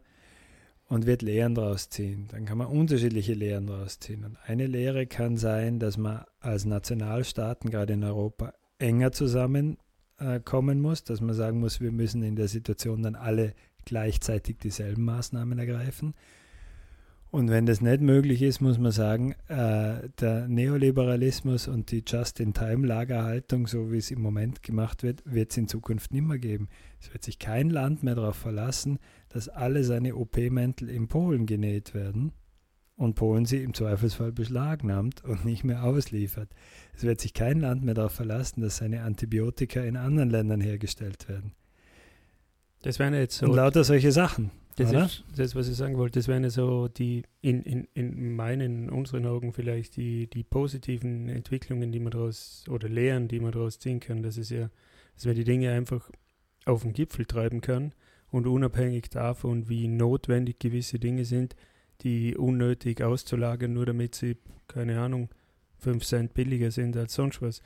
und wird Lehren daraus ziehen. Dann kann man unterschiedliche Lehren daraus ziehen. Und eine Lehre kann sein, dass man als Nationalstaaten, gerade in Europa, enger zusammenkommen äh, muss, dass man sagen muss, wir müssen in der Situation dann alle gleichzeitig dieselben Maßnahmen ergreifen. Und wenn das nicht möglich ist, muss man sagen, äh, der Neoliberalismus und die Just-in-Time-Lagerhaltung, so wie es im Moment gemacht wird, wird es in Zukunft nicht mehr geben. Es wird sich kein Land mehr darauf verlassen, dass alle seine OP-Mäntel in Polen genäht werden und Polen sie im Zweifelsfall beschlagnahmt und nicht mehr ausliefert. Es wird sich kein Land mehr darauf verlassen, dass seine Antibiotika in anderen Ländern hergestellt werden. das wären jetzt so Und lauter solche Sachen. Das oder? ist das, was ich sagen wollte. Das wären ja so die, in, in, in meinen, in unseren Augen vielleicht die, die positiven Entwicklungen, die man daraus, oder Lehren, die man daraus ziehen kann. Das ist ja, dass man die Dinge einfach auf den Gipfel treiben kann und unabhängig davon, wie notwendig gewisse Dinge sind, die unnötig auszulagern, nur damit sie, keine Ahnung, 5 Cent billiger sind als sonst was.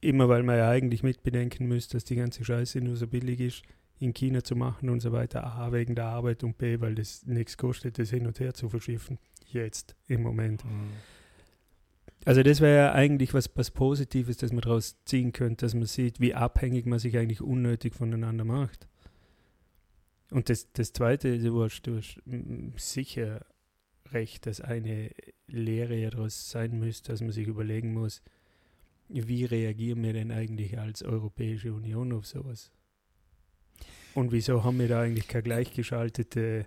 Immer weil man ja eigentlich mitbedenken müsste, dass die ganze Scheiße nur so billig ist, in China zu machen und so weiter. A, wegen der Arbeit und B, weil das nichts kostet, das hin und her zu verschiffen. Jetzt, im Moment. Also das wäre ja eigentlich was, was Positives, das man daraus ziehen könnte, dass man sieht, wie abhängig man sich eigentlich unnötig voneinander macht. Und das, das Zweite, du hast, du hast sicher recht, dass eine Lehre ja daraus sein müsste, dass man sich überlegen muss, wie reagieren wir denn eigentlich als Europäische Union auf sowas? Und wieso haben wir da eigentlich keine gleichgeschaltete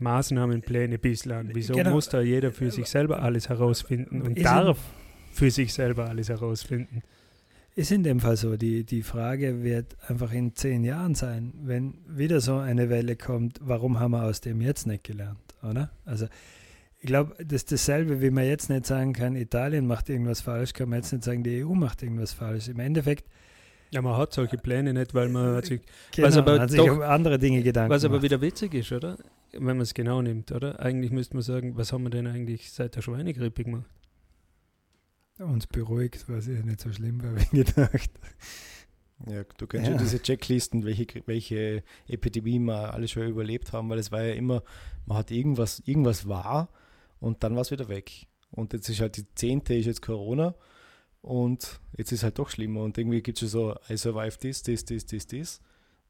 Maßnahmenpläne bislang? Wieso Genau. muss da jeder für sich selber alles herausfinden und Ist darf für sich selber alles herausfinden? Ist in dem Fall so. Die, die Frage wird einfach in zehn Jahren sein, wenn wieder so eine Welle kommt, warum haben wir aus dem jetzt nicht gelernt, oder? Also ich glaube, das ist dasselbe, wie man jetzt nicht sagen kann, Italien macht irgendwas falsch, kann man jetzt nicht sagen, die EU macht irgendwas falsch. Im Endeffekt, Ja, man hat solche Pläne nicht, weil man hat sich, genau, Was aber hat sich doch- um andere Dinge Gedanken was aber gemacht. wieder witzig ist, oder? Wenn man es genau nimmt, oder? Eigentlich müsste man sagen, was haben wir denn eigentlich seit der Schweinegrippe gemacht? Uns beruhigt, was ja nicht so schlimm war, wie gedacht. Ja, du kennst ja. Ja. diese Checklisten, welche, welche Epidemie wir alle schon überlebt haben, weil es war ja immer, man hat irgendwas, irgendwas war und dann war es wieder weg. Und jetzt ist halt die zehnte ist jetzt Corona und jetzt ist halt doch schlimmer und irgendwie gibt es schon so, I survived this, this, this, this, this,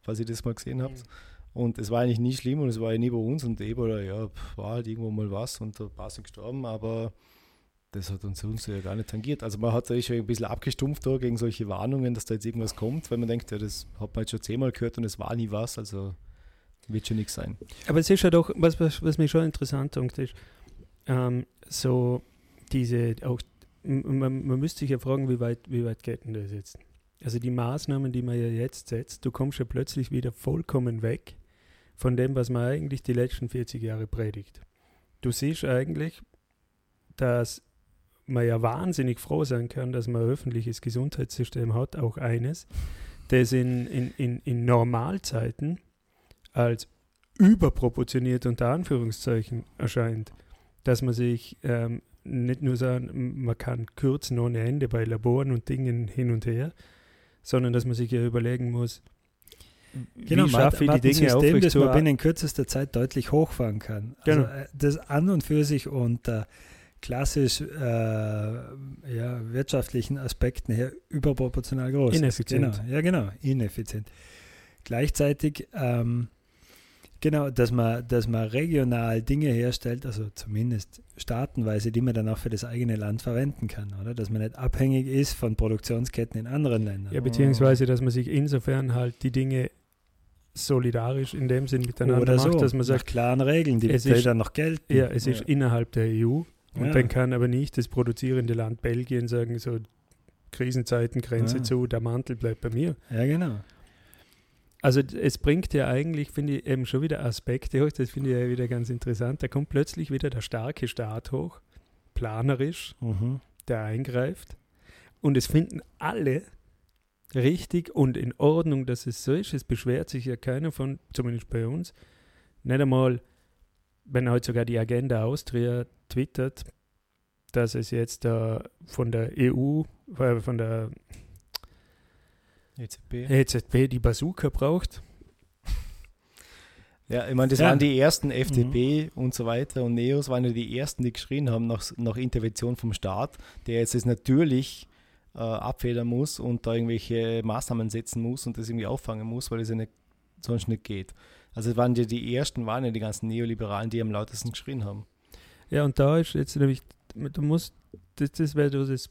falls ihr das mal gesehen habt. Und es war eigentlich nie schlimm und es war ja nie bei uns und Ebola, ja, war halt irgendwo mal was und ein paar sind gestorben, aber das hat uns, uns ja gar nicht tangiert. Also man hat da schon ein bisschen abgestumpft da gegen solche Warnungen, dass da jetzt irgendwas kommt, weil man denkt, ja, das hat man jetzt schon zehnmal gehört und es war nie was, also wird schon nichts sein. Aber es ist ja doch, was, was, was mich schon interessant dunkt, ist, ähm, so diese, auch, man, man müsste sich ja fragen, wie weit, wie weit geht denn das jetzt? Also die Maßnahmen, die man ja jetzt setzt, du kommst ja plötzlich wieder vollkommen weg von dem, was man eigentlich die letzten 40 Jahre predigt. Du siehst eigentlich, dass man ja wahnsinnig froh sein kann, dass man ein öffentliches Gesundheitssystem hat, auch eines, das in, in, in, in Normalzeiten als überproportioniert unter Anführungszeichen erscheint, dass man sich ähm, nicht nur sagen, man kann kürzen ohne Ende bei Laboren und Dingen hin und her, sondern dass man sich ja überlegen muss, Genau, wie schaffe ich die Dinge System, das man binnen kürzester Zeit deutlich hochfahren kann. Genau. Also, äh, das an und für sich unter klassisch äh, ja, wirtschaftlichen Aspekten her überproportional groß. Ineffizient. Genau, ja, genau, ineffizient. Gleichzeitig, ähm, genau, dass man, dass man regional Dinge herstellt, also zumindest staatenweise, die man dann auch für das eigene Land verwenden kann, oder? Dass man nicht abhängig ist von Produktionsketten in anderen Ländern. Ja, beziehungsweise, dass man sich insofern halt die Dinge solidarisch in dem Sinn miteinander Oder macht, so, dass man sagt, klaren Regeln, die, es ist- dann noch gelten. ja, es ist innerhalb der EU und Ja. dann kann aber nicht das produzierende Land Belgien sagen, so Krisenzeiten, Grenze Ja. zu, der Mantel bleibt bei mir. Ja, genau. Also es bringt ja eigentlich, finde ich, eben schon wieder Aspekte hoch, das finde ich ja wieder ganz interessant. Da kommt plötzlich wieder der starke Staat hoch, planerisch, Mhm. der eingreift. Und es finden alle richtig und in Ordnung, dass es so ist. Es beschwert sich ja keiner von, zumindest bei uns, nicht einmal, wenn heute sogar die Agenda Austria twittert, dass es jetzt da von der EU, äh, von der EZB. EZB die Bazooka braucht. Ja, ich meine, das Ja. waren die ersten FDP und so weiter und Neos waren ja die ersten, die geschrien haben nach, nach Intervention vom Staat, der jetzt das natürlich äh, abfedern muss und da irgendwelche Maßnahmen setzen muss und das irgendwie auffangen muss, weil es ja nicht, sonst nicht geht. Also es waren ja die ersten, waren ja die ganzen Neoliberalen, die am lautesten geschrien haben. Ja, und da ist jetzt nämlich, du musst, das, das wäre das,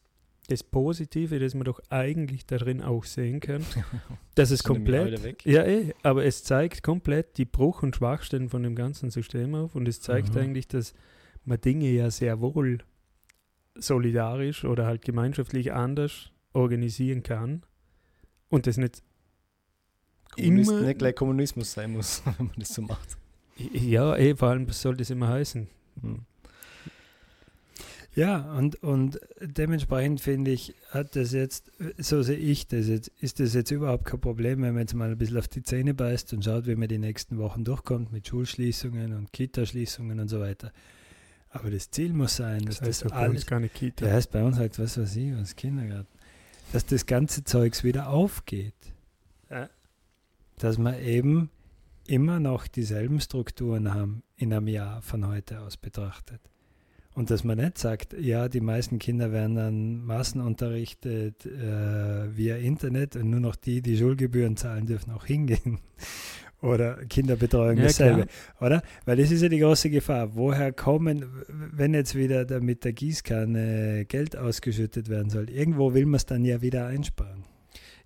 das Positive, das man doch eigentlich darin auch sehen kann, dass es komplett, ja eh, aber es zeigt komplett die Bruch- und Schwachstellen von dem ganzen System auf und es zeigt Mhm. eigentlich, dass man Dinge ja sehr wohl solidarisch oder halt gemeinschaftlich anders organisieren kann und das nicht Kommunist, immer- nicht gleich Kommunismus sein muss, wenn man das so macht. ja, eh, vor allem was soll das immer heißen. Hm. Ja, und, und dementsprechend finde ich, hat das jetzt, so sehe ich das jetzt, ist das jetzt überhaupt kein Problem, wenn man jetzt mal ein bisschen auf die Zähne beißt und schaut, wie man die nächsten Wochen durchkommt mit Schulschließungen und Kitaschließungen und so weiter. Aber das Ziel muss sein, dass Das heißt das uns alles, gar nicht Kita. der heißt bei uns halt, was weiß ich, was Kindergarten, dass das ganze Zeugs wieder aufgeht. Ja. Dass wir eben immer noch dieselben Strukturen haben in einem Jahr von heute aus betrachtet. Und dass man nicht sagt, ja, die meisten Kinder werden dann massenunterrichtet äh, via Internet und nur noch die, die Schulgebühren zahlen, dürfen auch hingehen. Oder Kinderbetreuung Ja, dasselbe. klar. Oder? Weil das ist ja die große Gefahr. Woher kommen, wenn jetzt wieder da mit der Gießkanne Geld ausgeschüttet werden soll? Irgendwo will man es dann ja wieder einsparen.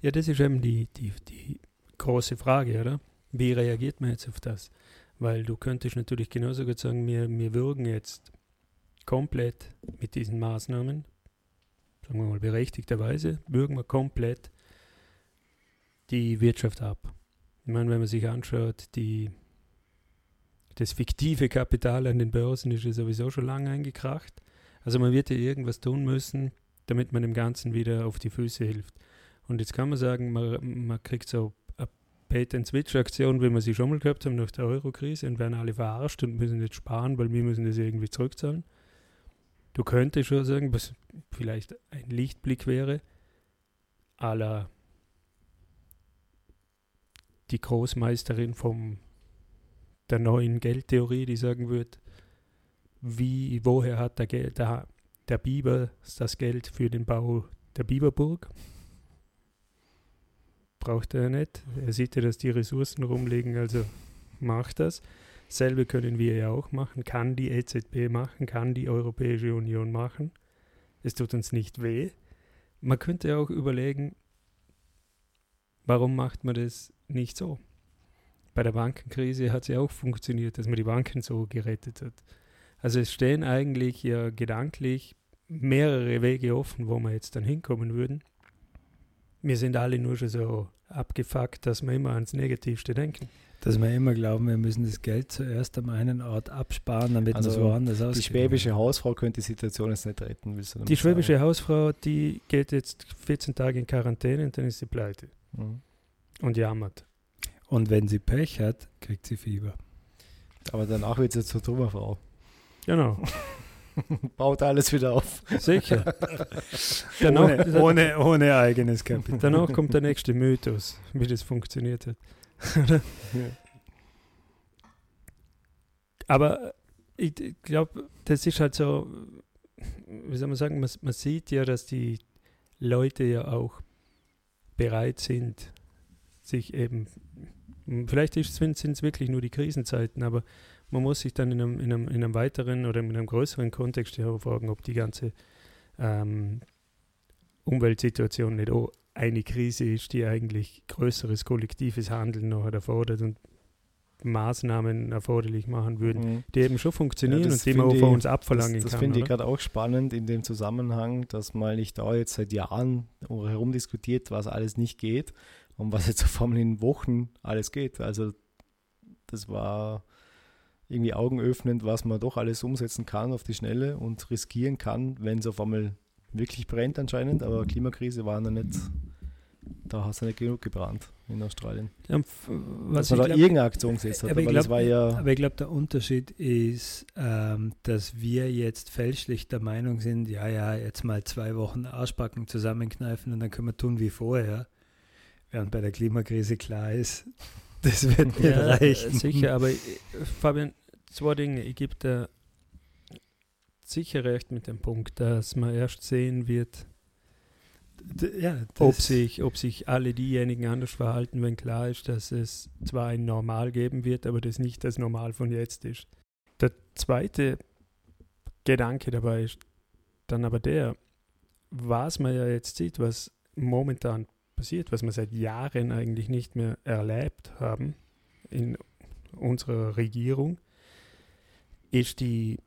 Ja, das ist eben die, die, die große Frage, oder? Wie reagiert man jetzt auf das? Weil du könntest natürlich genauso gut sagen, wir, wir würgen jetzt komplett mit diesen Maßnahmen, sagen wir mal berechtigterweise, würgen wir komplett die Wirtschaft ab. Ich meine, wenn man sich anschaut, die das fiktive Kapital an den Börsen ist ja sowieso schon lange eingekracht. Also man wird ja irgendwas tun müssen, damit man dem Ganzen wieder auf die Füße hilft. Und jetzt kann man sagen, man, man kriegt so eine Pay-and-Switch-Aktion, wie wir sie schon mal gehabt haben nach der Euro-Krise und werden alle verarscht und müssen jetzt sparen, weil wir müssen das irgendwie zurückzahlen. Du könntest schon sagen, was vielleicht ein Lichtblick wäre, aller die Großmeisterin vom der neuen Geldtheorie, die sagen wird, wie, woher hat der, Geld, der, der Biber das Geld für den Bau der Biberburg? Braucht er nicht. Er sieht ja, dass die Ressourcen rumliegen, also macht das. Selbe können wir ja auch machen, kann die EZB machen, kann die Europäische Union machen. Es tut uns nicht weh. Man könnte auch überlegen, warum macht man das nicht so? Bei der Bankenkrise hat es ja auch funktioniert, dass man die Banken so gerettet hat. Also es stehen eigentlich ja gedanklich mehrere Wege offen, wo wir jetzt dann hinkommen würden. Wir sind alle nur schon so abgefuckt, dass wir immer ans Negativste denken. Dass wir immer glauben, wir müssen das Geld zuerst am einen Ort absparen, damit Also, wir es woanders Die ausgeben. schwäbische Hausfrau könnte die Situation jetzt nicht retten. willst du Die schwäbische sagen? Hausfrau, die geht jetzt 14 Tage in Quarantäne und dann ist sie pleite Mhm. und jammert. Und wenn sie Pech hat, kriegt sie Fieber. Aber danach wird sie zur Trümmerfrau. Genau, Baut alles wieder auf. sicher. danach, ohne, ohne, ohne eigenes Kapital. danach kommt der nächste Mythos, wie das funktioniert hat. Aber ich, ich glaube, das ist halt so, wie soll man sagen, man, man sieht ja, dass die Leute ja auch bereit sind, sich eben, vielleicht sind es wirklich nur die Krisenzeiten, aber man muss sich dann in einem, in einem, in einem weiteren oder in einem größeren Kontext ja auch fragen, ob die ganze ähm, Umweltsituation nicht auch eine Krise ist, die eigentlich größeres kollektives Handeln noch erfordert und Maßnahmen erforderlich machen würden, Mhm. die eben schon funktionieren Ja, und das die man auch finde von ich- uns abverlangen Das, das kann. finde ich gerade auch spannend in dem Zusammenhang, dass man nicht da jetzt seit Jahren herum diskutiert, was alles nicht geht und was jetzt auf einmal in Wochen alles geht. Also das war irgendwie augenöffnend, was man doch alles umsetzen kann auf die Schnelle und riskieren kann, wenn es auf einmal wirklich brennt anscheinend. Aber Klimakrise war noch nicht, da hat es nicht genug gebrannt in Australien. Ja, was Dass man da glaub- irgendeine Aktion gesetzt hat. Aber ich Aber das glaub- war ja Aber ich glaube, der Unterschied ist, ähm, dass wir jetzt fälschlich der Meinung sind, ja, ja, jetzt mal zwei Wochen Arschbacken zusammenkneifen und dann können wir tun wie vorher. Während bei der Klimakrise klar ist, das wird nicht ja, reichen. Sicher, aber äh, Fabian, zwei Dinge. Ich gebe dir sicher recht mit dem Punkt, dass man erst sehen wird, Ja, ob sich, ob sich alle diejenigen anders verhalten, wenn klar ist, dass es zwar ein Normal geben wird, aber das nicht das Normal von jetzt ist. Der zweite Gedanke dabei ist dann aber der, was man ja jetzt sieht, was momentan passiert, was wir seit Jahren eigentlich nicht mehr erlebt haben in unserer Regierung, ist die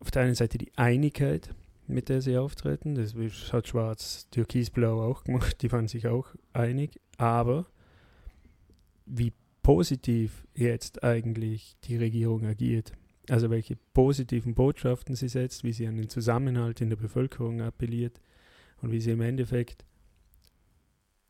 auf der einen Seite die Einigkeit, mit der sie auftreten. Das hat Schwarz, Türkisblau auch gemacht, die waren sich auch einig. Aber wie positiv jetzt eigentlich die Regierung agiert, also welche positiven Botschaften sie setzt, wie sie an den Zusammenhalt in der Bevölkerung appelliert und wie sie im Endeffekt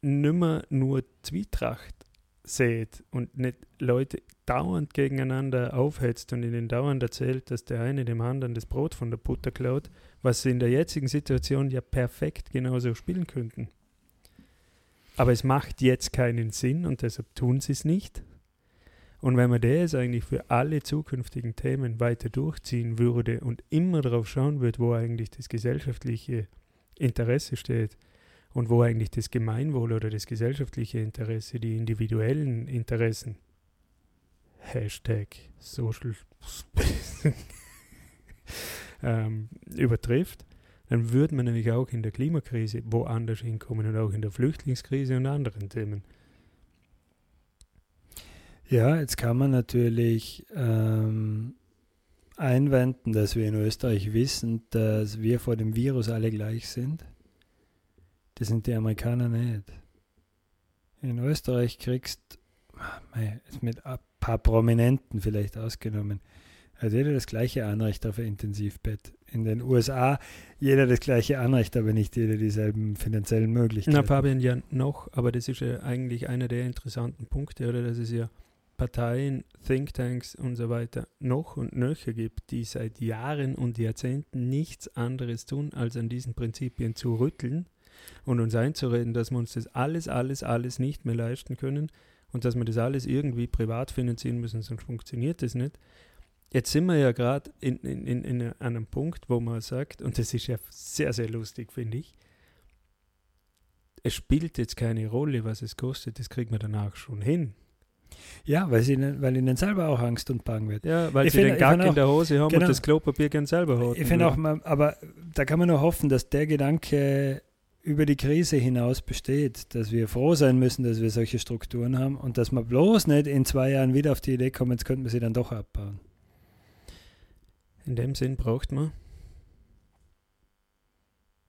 nimmer nur Zwietracht sät und nicht Leute dauernd gegeneinander aufhetzt und ihnen dauernd erzählt, dass der eine dem anderen das Brot von der Butter klaut, was sie in der jetzigen Situation ja perfekt genauso spielen könnten. Aber es macht jetzt keinen Sinn und deshalb tun sie es nicht. Und wenn man das eigentlich für alle zukünftigen Themen weiter durchziehen würde und immer darauf schauen würde, wo eigentlich das gesellschaftliche Interesse steht und wo eigentlich das Gemeinwohl oder das gesellschaftliche Interesse, die individuellen Interessen, Hashtag Social ähm, übertrifft, dann würde man nämlich auch in der Klimakrise woanders hinkommen und auch in der Flüchtlingskrise und anderen Themen. Ja, jetzt kann man natürlich ähm, einwenden, dass wir in Österreich wissen, dass wir vor dem Virus alle gleich sind. Das sind die Amerikaner nicht. In Österreich kriegst mei, ist mit paar Prominenten vielleicht ausgenommen, hat jeder das gleiche Anrecht auf ein Intensivbett. In den USA jeder das gleiche Anrecht, aber nicht jeder dieselben finanziellen Möglichkeiten. Na, Fabian, ja noch, aber das ist ja eigentlich einer der interessanten Punkte, oder? Dass es ja Parteien, Thinktanks und so weiter noch und nöcher gibt, die seit Jahren und Jahrzehnten nichts anderes tun, als an diesen Prinzipien zu rütteln und uns einzureden, dass wir uns das alles, alles, alles nicht mehr leisten können und dass wir das alles irgendwie privat finanzieren müssen, sonst funktioniert das nicht. Jetzt sind wir ja gerade in, in, in, in einem Punkt, wo man sagt, und das ist ja sehr, sehr lustig, finde ich, es spielt jetzt keine Rolle, was es kostet, das kriegt man danach schon hin. Ja, weil, sie, ihnen- weil ihnen selber auch Angst und Bang wird. Ja, weil Ich sie find- den Gag in der Hose haben genau. und das Klopapier gern selber haben. Ich finde auch, man, aber da kann man nur hoffen, dass der Gedanke über die Krise hinaus besteht, dass wir froh sein müssen, dass wir solche Strukturen haben und dass wir bloß nicht in zwei Jahren wieder auf die Idee kommen, jetzt könnten wir sie dann doch abbauen. In dem Sinn braucht man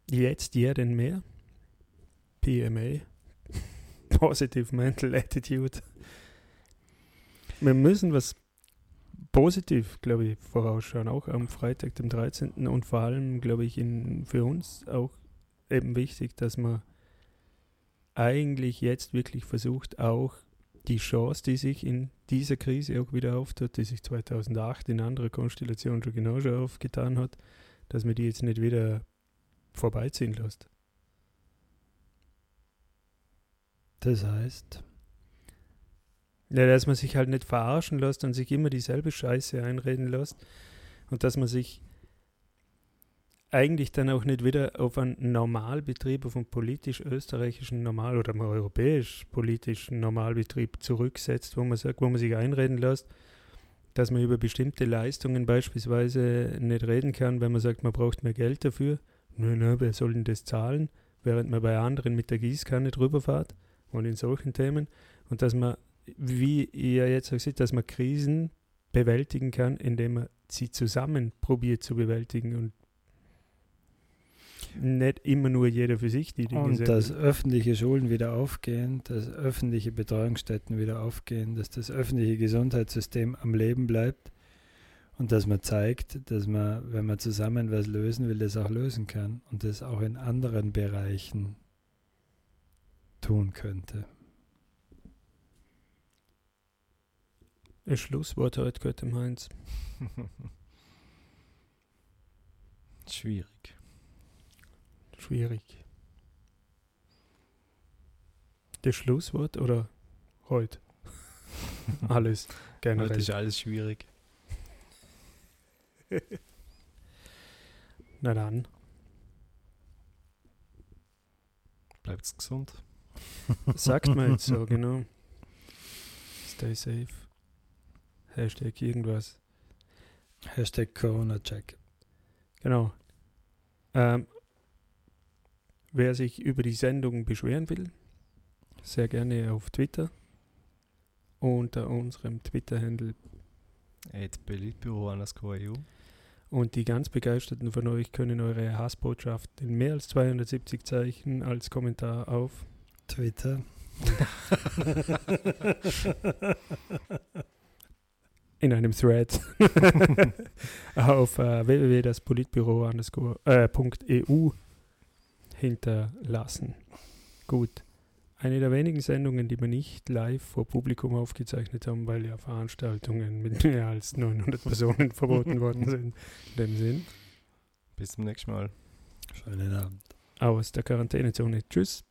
jetzt jeden mehr PMA, Positive Mental Attitude. Wir müssen was positiv, glaube ich, vorausschauen, auch am Freitag, dem 13. und vor allem, glaube ich, in, für uns auch eben wichtig, dass man eigentlich jetzt wirklich versucht, auch die Chance, die sich in dieser Krise auch wieder auftut, die sich 2008 in anderer Konstellation schon genau schon aufgetan hat, dass man die jetzt nicht wieder vorbeiziehen lässt. Das heißt, Ja, dass man sich halt nicht verarschen lässt und sich immer dieselbe Scheiße einreden lässt und dass man sich eigentlich dann auch nicht wieder auf einen Normalbetrieb, auf einen politisch-österreichischen Normal- oder europäisch-politischen Normalbetrieb zurücksetzt, wo man sagt, wo man sich einreden lässt, dass man über bestimmte Leistungen beispielsweise nicht reden kann, wenn man sagt, man braucht mehr Geld dafür. Nö, nö, wer soll denn das zahlen? Während man bei anderen mit der Gießkanne drüber fährt und in solchen Themen. Und dass man, wie ihr jetzt auch seht, dass man Krisen bewältigen kann, indem man sie zusammen probiert zu bewältigen und nicht immer nur jeder für sich die Dinge und selber. dass öffentliche Schulen wieder aufgehen, dass öffentliche Betreuungsstätten wieder aufgehen, dass das öffentliche Gesundheitssystem am Leben bleibt und dass man zeigt, dass man, wenn man zusammen was lösen will, das auch lösen kann und das auch in anderen Bereichen tun könnte. Ein Schlusswort heute gehört dem Heinz. Schwierig. Schwierig. Das Schlusswort oder heute? Alles Heute generell. ist alles schwierig. Na dann, Bleibt's gesund. sagt man jetzt so, genau. Stay safe. Hashtag irgendwas. Hashtag Corona-Check. Genau. Ähm, wer sich über die Sendung beschweren will, sehr gerne auf Twitter unter unserem Twitter-Handle. Und die ganz Begeisterten von euch können eure Hassbotschaft in mehr als 270 Zeichen als Kommentar auf Twitter. in einem Thread auf äh, www.daspolitbüro.eu hinterlassen. Gut. Eine der wenigen Sendungen, die wir nicht live vor Publikum aufgezeichnet haben, weil ja Veranstaltungen mit mehr als 900 Personen verboten worden sind. In dem Sinn. Bis zum nächsten Mal. Schönen Abend. Aus der Quarantänezone. Tschüss.